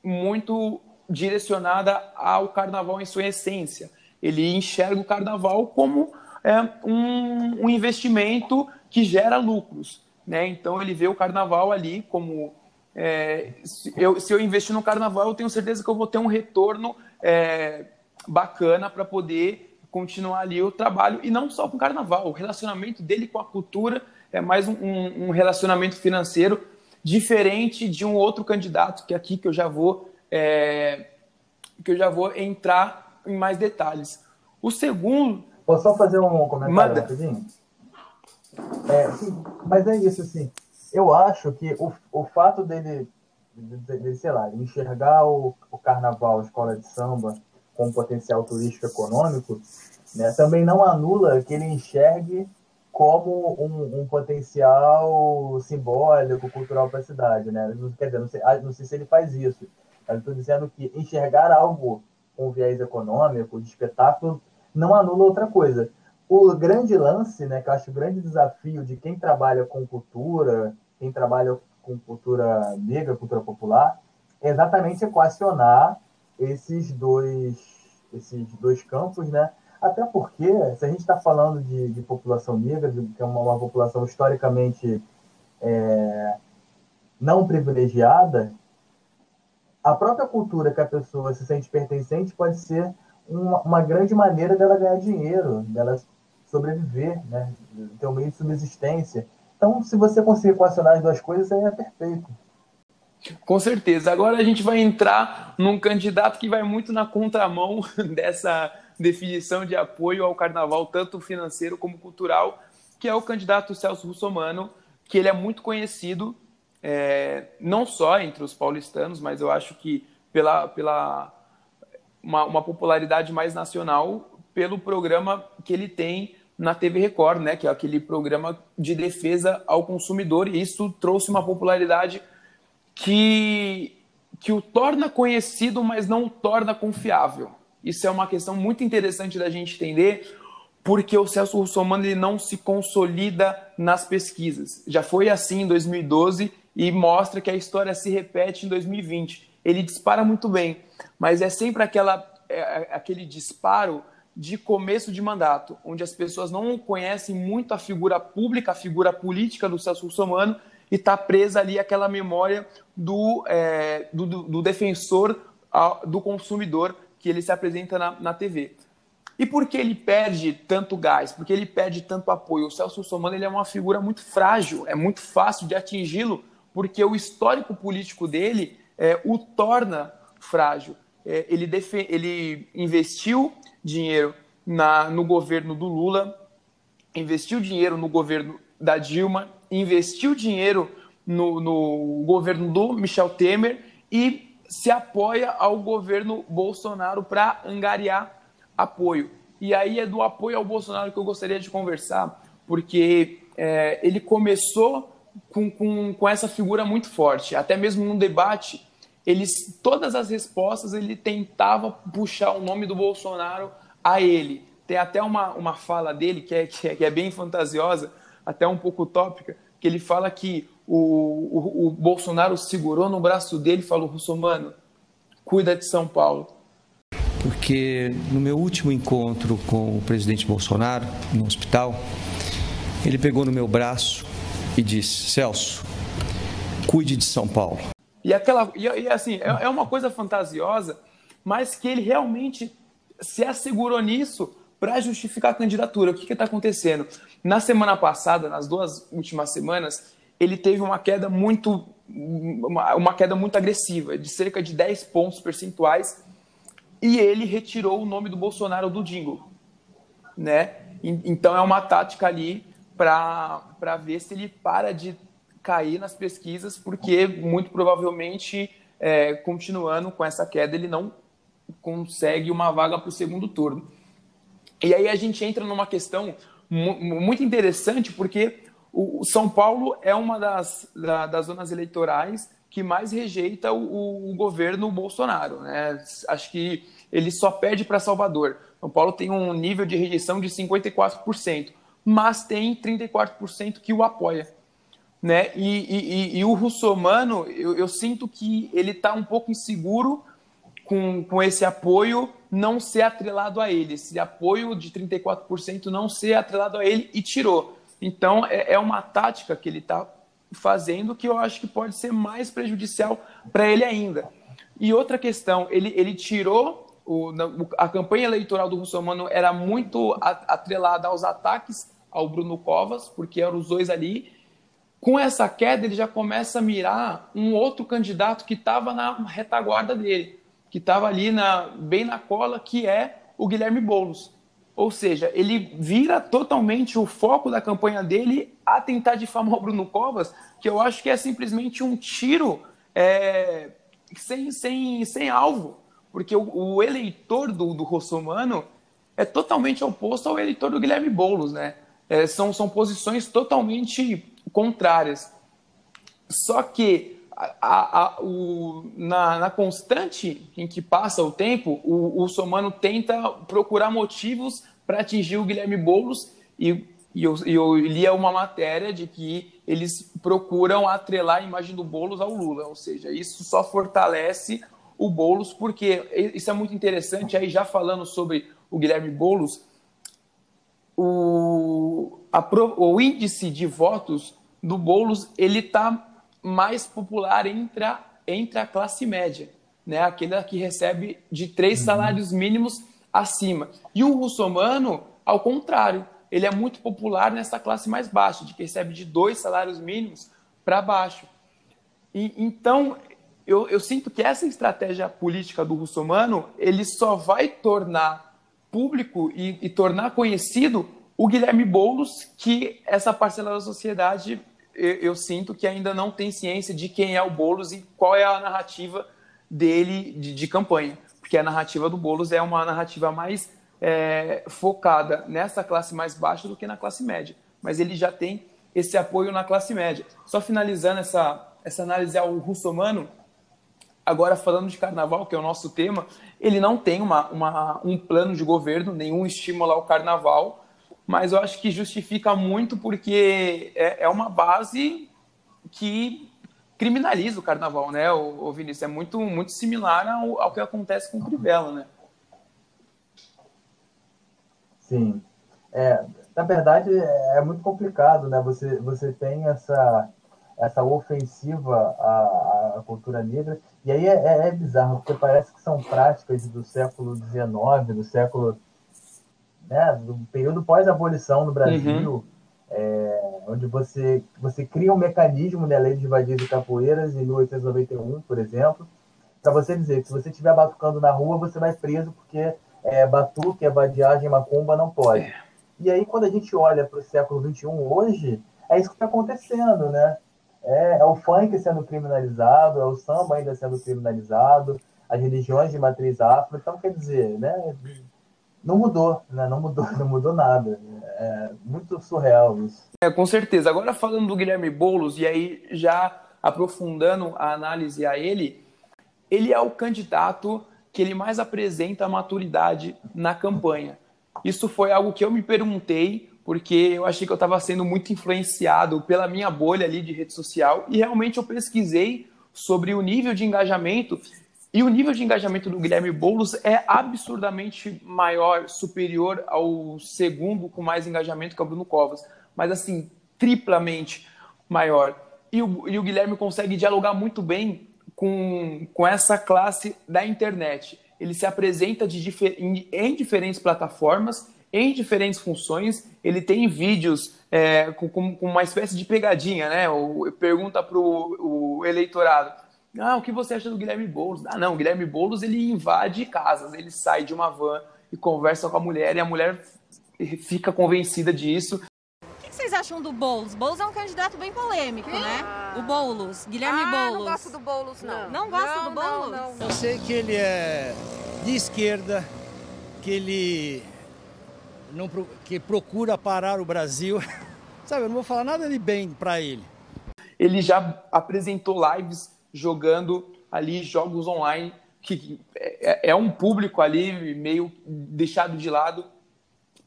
muito direcionada ao carnaval em sua essência. Ele enxerga o carnaval como é, um, um, investimento que gera lucros. Né? Então ele vê o carnaval ali como é, se, eu, se eu investir no carnaval, eu tenho certeza que eu vou ter um retorno é, bacana para poder continuar ali o trabalho. E não só com o carnaval, o relacionamento dele com a cultura é mais um, um relacionamento financeiro diferente de um outro candidato que aqui que eu já vou é, que eu já vou entrar em mais detalhes. O segundo. Posso só fazer um comentário Manda. rapidinho? É, sim, mas é isso, assim. Eu acho que o, o fato dele, dele, sei lá, enxergar o, o carnaval, a escola de samba, com potencial turístico econômico, né, também não anula que ele enxergue como um, um potencial simbólico, cultural para a cidade. Né? Quer dizer, não sei, ah, não sei se ele faz isso, mas estou dizendo que enxergar algo com viés econômico, de espetáculo, não anula outra coisa. O grande lance, né, que eu acho o grande desafio de quem trabalha com cultura, quem trabalha com cultura negra, cultura popular, é exatamente equacionar esses dois, esses dois campos, né? Até porque, se a gente está falando de, de, população negra, de, que é uma, uma população historicamente é, não privilegiada, a própria cultura que a pessoa se sente pertencente pode ser uma, uma grande maneira dela ganhar dinheiro, dela sobreviver, né? ter um meio de subsistência. Então, se você conseguir equacionar as duas coisas, aí é perfeito. Com certeza. Agora a gente vai entrar num candidato que vai muito na contramão dessa definição de apoio ao carnaval, tanto financeiro como cultural, que é o candidato Celso Russomano, que ele é muito conhecido é, não só entre os paulistanos, mas eu acho que pela, pela uma, uma, popularidade mais nacional pelo programa que ele tem na TV Record, né, que é aquele programa de defesa ao consumidor, e isso trouxe uma popularidade que, que o torna conhecido, mas não o torna confiável. Isso é uma questão muito interessante da gente entender, porque o Celso Russomano ele não se consolida nas pesquisas. Já foi assim em 2012 e mostra que a história se repete em 2020. Ele dispara muito bem, mas é sempre aquela, é, é, aquele disparo de começo de mandato, onde as pessoas não conhecem muito a figura pública, a figura política do Celso Russomano, e está presa ali aquela memória do, é, do, do, defensor do consumidor que ele se apresenta na, na TV. E por que ele perde tanto gás? Porque ele perde tanto apoio? O Celso Russomano ele é uma figura muito frágil, é muito fácil de atingi-lo porque o histórico político dele é, o torna frágil. É, ele, ele investiu dinheiro na, no governo do Lula, investiu dinheiro no governo da Dilma, investiu dinheiro no, no governo do Michel Temer e se apoia ao governo Bolsonaro para angariar apoio. E aí é do apoio ao Bolsonaro que eu gostaria de conversar, porque é, ele começou com, com, com essa figura muito forte. Até mesmo no debate, eles, todas as respostas ele tentava puxar o nome do Bolsonaro a ele. Tem até uma, uma fala dele que é, que é, que é bem fantasiosa, até um pouco utópica, que ele fala que o, o, o Bolsonaro segurou no braço dele e falou: Russomano, cuida de São Paulo. Porque no meu último encontro com o presidente Bolsonaro, no hospital, ele pegou no meu braço e disse: Celso, cuide de São Paulo. E aquela, e, e assim, é, é uma coisa fantasiosa, mas que ele realmente se assegurou nisso para justificar a candidatura. O que está acontecendo? Na semana passada, nas duas últimas semanas, ele teve uma queda muito uma, uma queda muito agressiva, de cerca de 10 pontos percentuais, e ele retirou o nome do Bolsonaro do jingle, né? Então é uma tática ali para ver se ele para de cair nas pesquisas, porque muito provavelmente, é, continuando com essa queda, ele não consegue uma vaga para o segundo turno. E aí a gente entra numa questão muito interessante, porque o São Paulo é uma das, das zonas eleitorais que mais rejeita o, o governo Bolsonaro. Né? Acho que ele só perde para Salvador. São Paulo tem um nível de rejeição de 54%, mas tem 34% que o apoia. Né? E, e, e o russomano, eu, eu sinto que ele está um pouco inseguro com, com esse apoio não ser atrelado a ele, esse apoio de 34% não ser atrelado a ele e tirou. Então é, é uma tática que ele está fazendo que eu acho que pode ser mais prejudicial para ele ainda. E outra questão, ele, ele tirou o, a campanha eleitoral do Russomano era muito atrelada aos ataques ao Bruno Covas, porque eram os dois ali. Com essa queda, ele já começa a mirar um outro candidato que estava na retaguarda dele, que estava ali na, bem na cola, que é o Guilherme Boulos. Ou seja, ele vira totalmente o foco da campanha dele a tentar difamar o Bruno Covas, que eu acho que é simplesmente um tiro é, sem, sem, sem alvo porque o, o eleitor do, do Rossomano é totalmente oposto ao eleitor do Guilherme Boulos, né? É, são, são posições totalmente contrárias. Só que a, a, o, na, na, constante em que passa o tempo, o, o Somano tenta procurar motivos para atingir o Guilherme Boulos e, e eu, eu lia uma matéria de que eles procuram atrelar a imagem do Boulos ao Lula, ou seja, isso só fortalece o Boulos, porque isso é muito interessante, aí já falando sobre o Guilherme Boulos, o, o índice de votos do Boulos ele está mais popular entre a, entre a classe média, né? aquele que recebe de três uhum. salários mínimos acima. E o russomano, ao contrário, ele é muito popular nessa classe mais baixa, de que recebe de dois salários mínimos para baixo. E, então, eu, eu sinto que essa estratégia política do russomano ele só vai tornar público e, e tornar conhecido o Guilherme Boulos, que essa parcela da sociedade eu, eu, sinto que ainda não tem ciência de quem é o Boulos e qual é a narrativa dele de, de campanha. Porque a narrativa do Boulos é uma narrativa mais é, focada nessa classe mais baixa do que na classe média. Mas ele já tem esse apoio na classe média. Só finalizando essa, essa análise ao russomano, Agora, falando de carnaval, que é o nosso tema, ele não tem uma, uma, um plano de governo, nenhum estímulo ao carnaval, mas eu acho que justifica muito porque é, é uma base que criminaliza o carnaval, né, o, o Vinícius? É muito, muito similar ao, ao que acontece com o Crivella, né? Sim. É, na verdade, é muito complicado, né? Você, você tem essa, essa ofensiva à, à cultura negra e aí é, é, é, bizarro, porque parece que são práticas do século XIX, do século. Né, do período pós-abolição no Brasil, uhum. é, onde você, você cria um mecanismo na né, lei de vadias e capoeiras, em 1891, por exemplo, para você dizer que se você estiver batucando na rua, você vai preso porque é, batuque, é vadiagem, macumba, não pode. É. E aí, quando a gente olha para o século XXI hoje, é isso que está acontecendo, né? É, é, o funk sendo criminalizado, é o samba ainda sendo criminalizado, as religiões de matriz afro. Então, quer dizer, né, não mudou, né, não mudou, não mudou nada. É muito surreal isso. É, com certeza. Agora, falando do Guilherme Boulos, e aí já aprofundando a análise a ele, ele é o candidato que ele mais apresenta maturidade na campanha. Isso foi algo que eu me perguntei porque eu achei que eu estava sendo muito influenciado pela minha bolha ali de rede social e realmente eu pesquisei sobre o nível de engajamento e o nível de engajamento do Guilherme Boulos é absurdamente maior, superior ao segundo com mais engajamento que é o Bruno Covas, mas assim, triplamente maior. E, o, e o Guilherme consegue dialogar muito bem com, com essa classe da internet. Ele se apresenta de em, em diferentes plataformas, em diferentes funções. Ele tem vídeos é, com, com, uma espécie de pegadinha, né? Pergunta para o eleitorado: ah, o que você acha do Guilherme Boulos? Ah, não, o Guilherme Boulos ele invade casas, ele sai de uma van e conversa com a mulher e a mulher fica convencida disso vocês acham do Boulos? Boulos é um candidato bem polêmico, Quem? né? O Boulos, Guilherme ah, Boulos. não gosto do Boulos, não. Não, não gosta do Boulos? Não, não, Eu sei que ele é de esquerda, que ele não que procura parar o Brasil. Sabe, eu não vou falar nada de bem para ele. Ele já apresentou lives jogando ali jogos online que é, é um público ali meio deixado de lado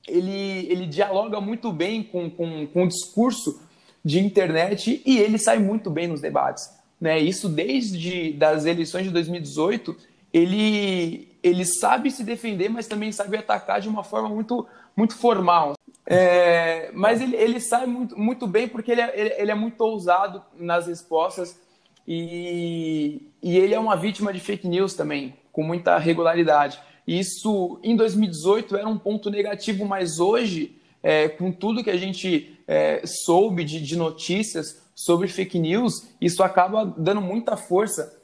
ele, ele dialoga muito bem com, com, com o discurso de internet e ele sai muito bem nos debates. Né? Isso desde das eleições de 2018, ele, ele sabe se defender, mas também sabe atacar de uma forma muito, muito formal. É, mas ele, ele sai muito, muito bem porque ele é, ele, ele é muito ousado nas respostas e, e ele é uma vítima de fake news também, com muita regularidade. Isso em 2018 era um ponto negativo, mas hoje, é, com tudo que a gente é, soube de, de notícias sobre fake news, isso acaba dando muita força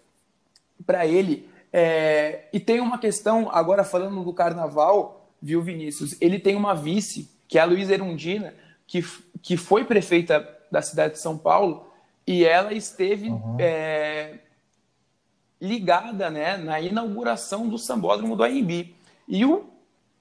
para ele. É, e tem uma questão, agora falando do carnaval, viu, Vinícius? Ele tem uma vice, que é a Luísa Erundina, que, que foi prefeita da cidade de São Paulo, e ela esteve uhum. é, ligada né, na inauguração do sambódromo do AMB. E o,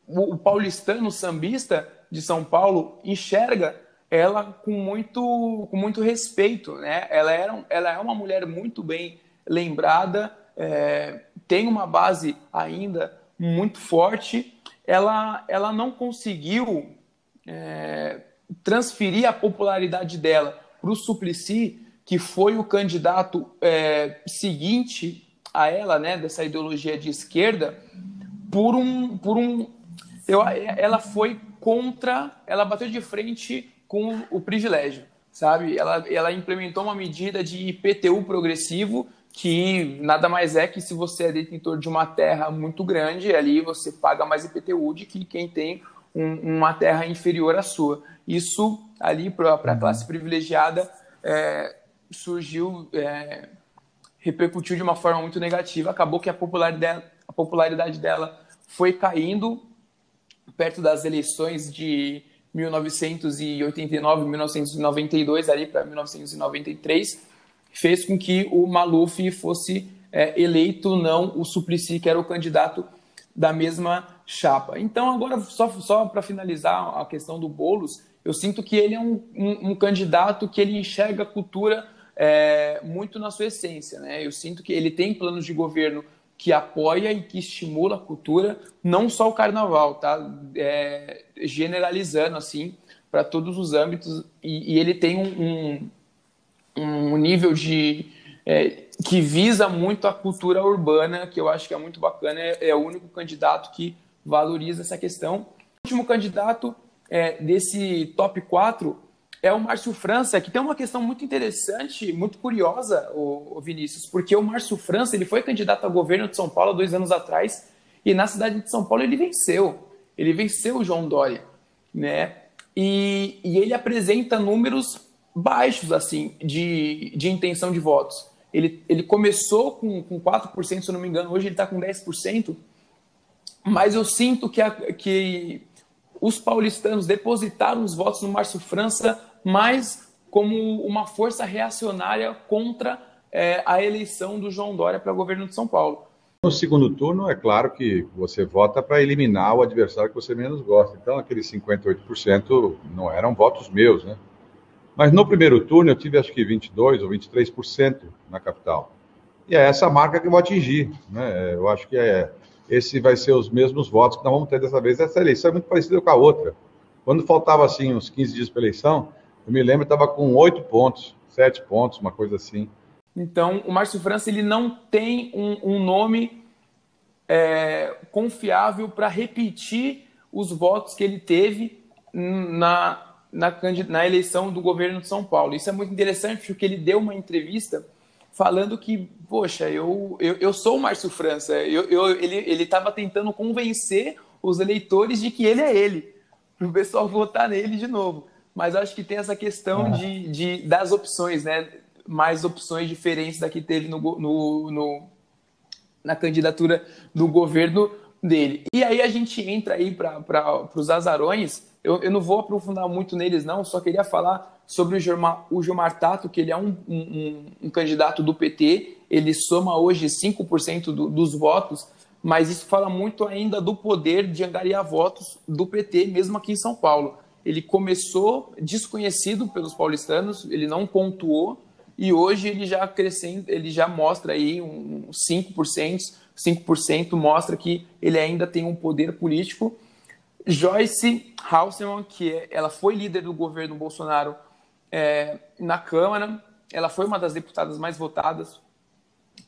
o, paulistano sambista de São Paulo enxerga ela com muito, com muito respeito. Né? Ela, era, ela é uma mulher muito bem lembrada, é, tem uma base ainda muito forte. Ela, ela não conseguiu é, transferir a popularidade dela para o Suplicy, que foi o candidato é, seguinte a ela, né, dessa ideologia de esquerda, por um, por um, eu, ela foi contra, ela bateu de frente com o privilégio, sabe? Ela, ela implementou uma medida de IPTU progressivo que nada mais é que se você é detentor de uma terra muito grande, ali você paga mais IPTU de que quem tem um, uma terra inferior à sua. Isso ali para a uhum. classe privilegiada é, surgiu é, repercutiu de uma forma muito negativa. Acabou que a popularidade, a popularidade dela foi caindo perto das eleições de 1989, 1992, ali para 1993, fez com que o Maluf fosse é, eleito, não o Suplicy, que era o candidato da mesma chapa. Então, agora, só, só para finalizar a questão do Boulos, eu sinto que ele é um, um, um candidato que ele enxerga a cultura é, muito na sua essência. Né? Eu sinto que ele tem planos de governo que apoia e que estimula a cultura, não só o carnaval, tá? É, generalizando assim para todos os âmbitos e, e ele tem um, um, um nível de é, que visa muito a cultura urbana, que eu acho que é muito bacana, é, é o único candidato que valoriza essa questão. O último candidato é, desse top 4 é o Márcio França, que tem uma questão muito interessante, muito curiosa, o, Vinícius, porque o Márcio França ele foi candidato ao governo de São Paulo dois anos atrás e na cidade de São Paulo ele venceu. Ele venceu o João Dória, né? E, e ele apresenta números baixos, assim, de, de intenção de votos. Ele, ele começou com, com 4%, se eu não me engano, hoje ele está com 10%, mas eu sinto que, a, que os paulistanos depositaram os votos no Márcio França mas como uma força reacionária contra é, a eleição do João Dória para governo de São Paulo. No segundo turno, é claro que você vota para eliminar o adversário que você menos gosta. Então, aqueles 58% não eram votos meus, né? Mas no primeiro turno, eu tive acho que 22% ou 23% na capital. E é essa marca que eu vou atingir. Né? Eu acho que é, esse vai ser os mesmos votos que nós vamos ter dessa vez. Essa eleição é muito parecida com a outra. Quando faltava assim uns 15 dias para eleição, eu me lembro, estava com oito pontos, sete pontos, uma coisa assim. Então, o Márcio França ele não tem um, um nome é, confiável para repetir os votos que ele teve na, na, na eleição do governo de São Paulo. Isso é muito interessante porque ele deu uma entrevista falando que, poxa, eu, eu, eu sou o Márcio França. Eu, eu, ele estava tentando convencer os eleitores de que ele é ele, para o pessoal votar nele de novo. Mas acho que tem essa questão ah. de, de, das opções, né? Mais opções diferentes da que teve no, no, no na candidatura do governo dele. E aí a gente entra aí para os azarões. Eu, eu não vou aprofundar muito neles, não, só queria falar sobre o Gilmar, o Gilmar Tato, que ele é um, um, um candidato do PT, ele soma hoje 5% do, dos votos, mas isso fala muito ainda do poder de angariar votos do PT, mesmo aqui em São Paulo. Ele começou desconhecido pelos paulistanos, ele não pontuou, e hoje ele já crescendo, ele já mostra aí um 5%, 5% mostra que ele ainda tem um poder político. Joyce Halseman, que é, ela foi líder do governo Bolsonaro é, na Câmara, ela foi uma das deputadas mais votadas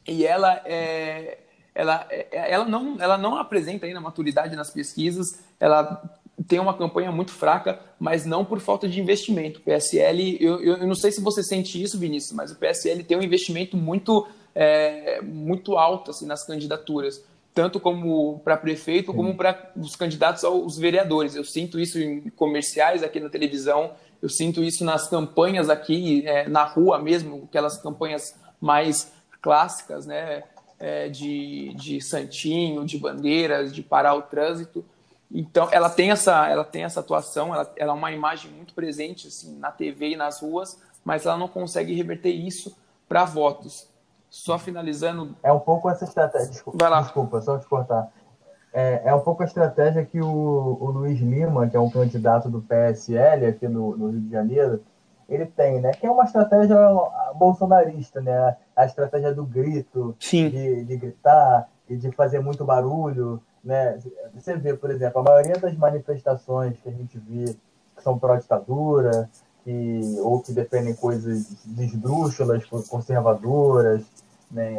e ela é, ela, é, ela, não, ela não apresenta ainda maturidade nas pesquisas, ela tem uma campanha muito fraca, mas não por falta de investimento. O PSL, eu, eu não sei se você sente isso, Vinícius, mas o PSL tem um investimento muito, é, muito alto assim, nas candidaturas, tanto como para prefeito, como para os candidatos aos vereadores. Eu sinto isso em comerciais aqui na televisão, eu sinto isso nas campanhas aqui, é, na rua mesmo, aquelas campanhas mais clássicas, né? É, de, de santinho, de bandeiras, de parar o trânsito. Então, ela tem essa, ela tem essa atuação, ela, ela é uma imagem muito presente assim, na TV e nas ruas, mas ela não consegue reverter isso para votos. Só finalizando. É um pouco essa estratégia. Desculpa, Vai lá. desculpa só te cortar. É, é um pouco a estratégia que o, o Luiz Lima, que é um candidato do PSL aqui no, no Rio de Janeiro, ele tem, né? Que é uma estratégia bolsonarista, né? A estratégia do grito, de, de gritar e de fazer muito barulho. Né? Você vê, por exemplo, a maioria das manifestações que a gente vê que são pró-ditadura, que, ou que defendem coisas esdrúxulas, conservadoras, né,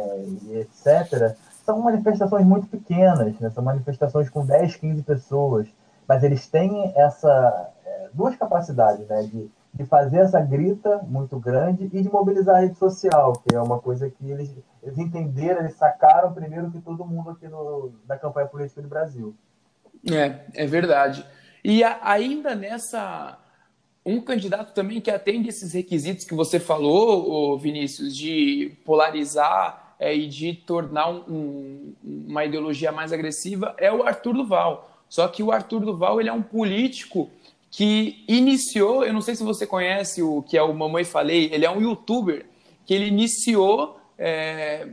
etc., são manifestações muito pequenas, né? são manifestações com 10, 15 pessoas, mas eles têm essa é, duas capacidades, né, de de fazer essa grita muito grande e de mobilizar a rede social, que é uma coisa que eles, eles entenderam, eles sacaram primeiro que todo mundo aqui no, na campanha política do Brasil. É, é verdade. E a, ainda nessa. Um candidato também que atende esses requisitos que você falou, Vinícius, de polarizar é, e de tornar um, uma ideologia mais agressiva, é o Arthur Duval. Só que o Arthur Duval ele é um político que iniciou, eu não sei se você conhece o que é o Mamãe Falei, ele é um youtuber que ele iniciou é,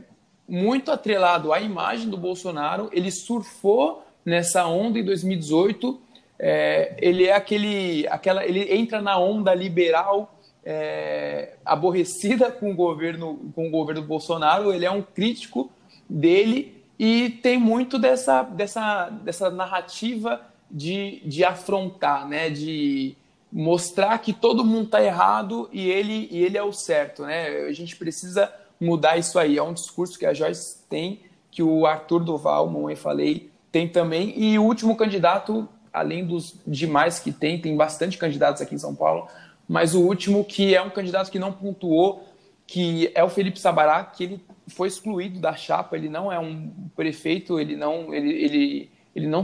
muito atrelado à imagem do Bolsonaro, ele surfou nessa onda em 2018, é, ele é aquele, aquela, ele entra na onda liberal é, aborrecida com o governo, com o governo Bolsonaro, ele é um crítico dele e tem muito dessa, dessa, dessa narrativa de, de afrontar, né? De mostrar que todo mundo está errado e ele, e ele é o certo, né? A gente precisa mudar isso aí. É um discurso que a Joyce tem, que o Arthur Duval, eu falei, tem também. E o último candidato, além dos demais que tem, tem bastante candidatos aqui em São Paulo, mas o último que é um candidato que não pontuou, que é o Felipe Sabará, que ele foi excluído da chapa, ele não é um prefeito, ele não, ele, ele, ele não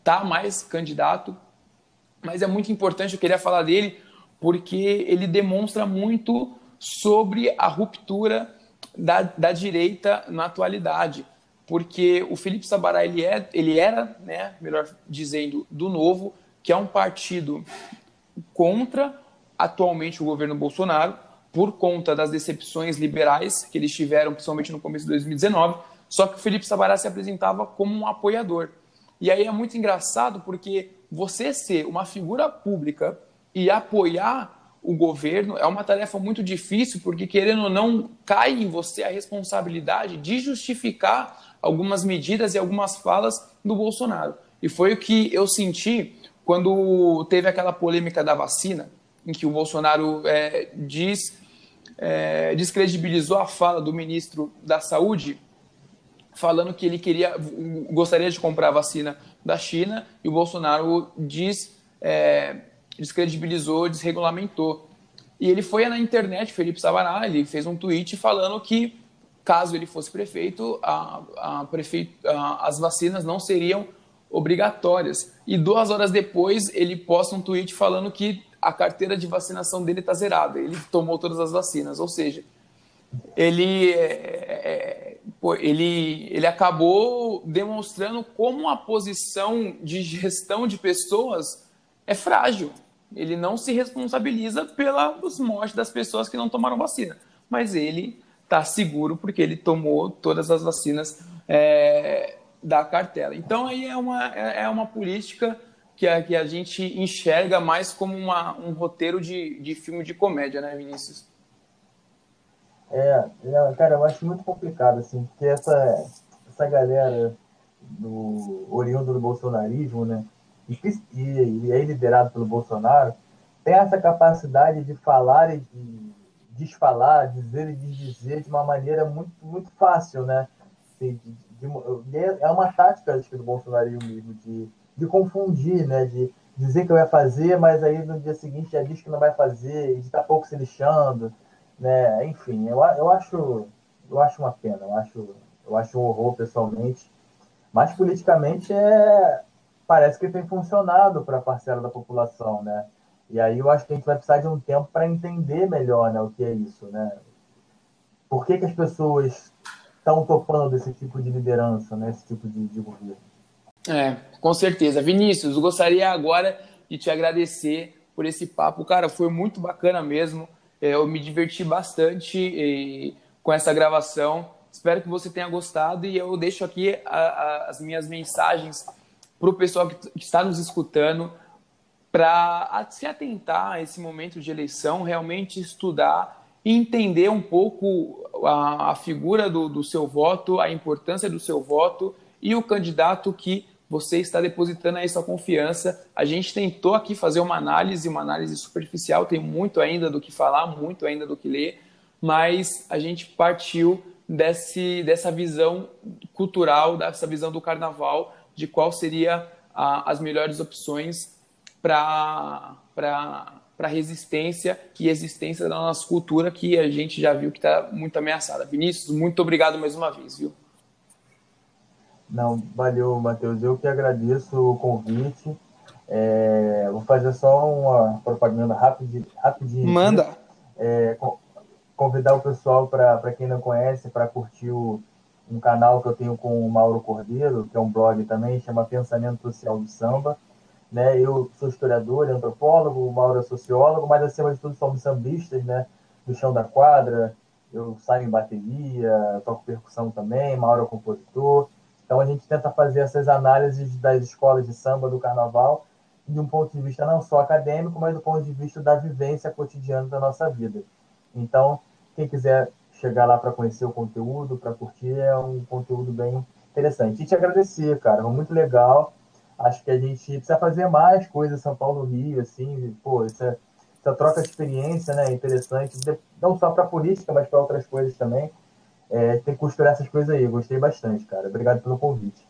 está mais candidato, mas é muito importante, eu queria falar dele, porque ele demonstra muito sobre a ruptura da, da direita na atualidade. Porque o Felipe Sabará ele, é, ele era, né, melhor dizendo, do Novo, que é um partido contra atualmente o governo Bolsonaro, por conta das decepções liberais que eles tiveram, principalmente no começo de 2019. Só que o Felipe Sabará se apresentava como um apoiador. E aí é muito engraçado porque você ser uma figura pública e apoiar o governo é uma tarefa muito difícil, porque querendo ou não, cai em você a responsabilidade de justificar algumas medidas e algumas falas do Bolsonaro. E foi o que eu senti quando teve aquela polêmica da vacina, em que o Bolsonaro é, diz, é, descredibilizou a fala do ministro da Saúde falando que ele queria, gostaria de comprar a vacina da China e o Bolsonaro diz, é, descredibilizou, desregulamentou. E ele foi na internet, Felipe Sabará, ele fez um tweet falando que, caso ele fosse prefeito, a, a prefeito a, as vacinas não seriam obrigatórias. E duas horas depois, ele posta um tweet falando que a carteira de vacinação dele está zerada. Ele tomou todas as vacinas. Ou seja, ele, é, é, ele, ele acabou demonstrando como a posição de gestão de pessoas é frágil. Ele não se responsabiliza pelas mortes das pessoas que não tomaram vacina. Mas ele está seguro porque ele tomou todas as vacinas é, da cartela. Então aí é uma, é, é uma política que a, que a gente enxerga mais como uma, um roteiro de, de filme de comédia, né, Vinícius? É, é, cara, eu acho muito complicado, assim, porque essa, essa galera do oriundo do bolsonarismo, né, e, e, é liderado pelo Bolsonaro, tem essa capacidade de falar e de desfalar, dizer e desdizer de uma maneira muito, muito fácil, né? De, de, de, é uma tática acho que, do bolsonarismo mesmo, de, de confundir, né? De dizer que vai fazer, mas aí no dia seguinte já diz que não vai fazer, e está pouco se lixando, né? Enfim, eu, eu acho eu acho uma pena, eu acho eu acho um horror pessoalmente, mas politicamente é parece que tem funcionado para a parcela da população, né? E aí eu acho que a gente vai precisar de um tempo para entender melhor, né, o que é isso, né? Por que, que as pessoas estão topando esse tipo de liderança, né, esse tipo de, de governo? É, com certeza. Vinícius, gostaria agora de te agradecer por esse papo. Cara, foi muito bacana mesmo. É, eu me diverti bastante com essa gravação. Espero que você tenha gostado e eu deixo aqui a, a, as minhas mensagens para o pessoal que, que está nos escutando para se atentar a esse momento de eleição, realmente estudar e entender um pouco a, a figura do, do seu voto, a importância do seu voto e o candidato que você está depositando aí sua confiança. A gente tentou aqui fazer uma análise, uma análise superficial, tem muito ainda do que falar, muito ainda do que ler, mas a gente partiu desse, dessa visão cultural, dessa visão do carnaval, de qual seria a, as melhores opções para para resistência e existência da nossa cultura que a gente já viu que está muito ameaçada. Vinícius, muito obrigado mais uma vez, viu? Não, valeu, Matheus. Eu que agradeço o convite. É, vou fazer só uma propaganda rapidinho. rapidinho Manda! É, convidar o pessoal, para quem não conhece, para curtir o, um canal que eu tenho com o Mauro Cordeiro, que é um blog também, chama Pensamento Social do Samba. Né? Eu sou historiador, antropólogo, o Mauro é sociólogo, mas acima de tudo somos sambistas, né? Do chão da quadra, eu saio em bateria, toco percussão também, Mauro é compositor. Então a gente tenta fazer essas análises das escolas de samba do carnaval de um ponto de vista não só acadêmico, mas do ponto de vista da vivência cotidiana da nossa vida. Então, quem quiser chegar lá para conhecer o conteúdo, para curtir, é um conteúdo bem interessante. E te agradecer, cara, foi muito legal. Acho que a gente precisa fazer mais coisas São Paulo Rio, assim, pô, essa, essa troca de experiência, né, interessante, não só para política, mas para outras coisas também é, tem que costurar essas coisas aí. Gostei bastante, cara. Obrigado pelo convite.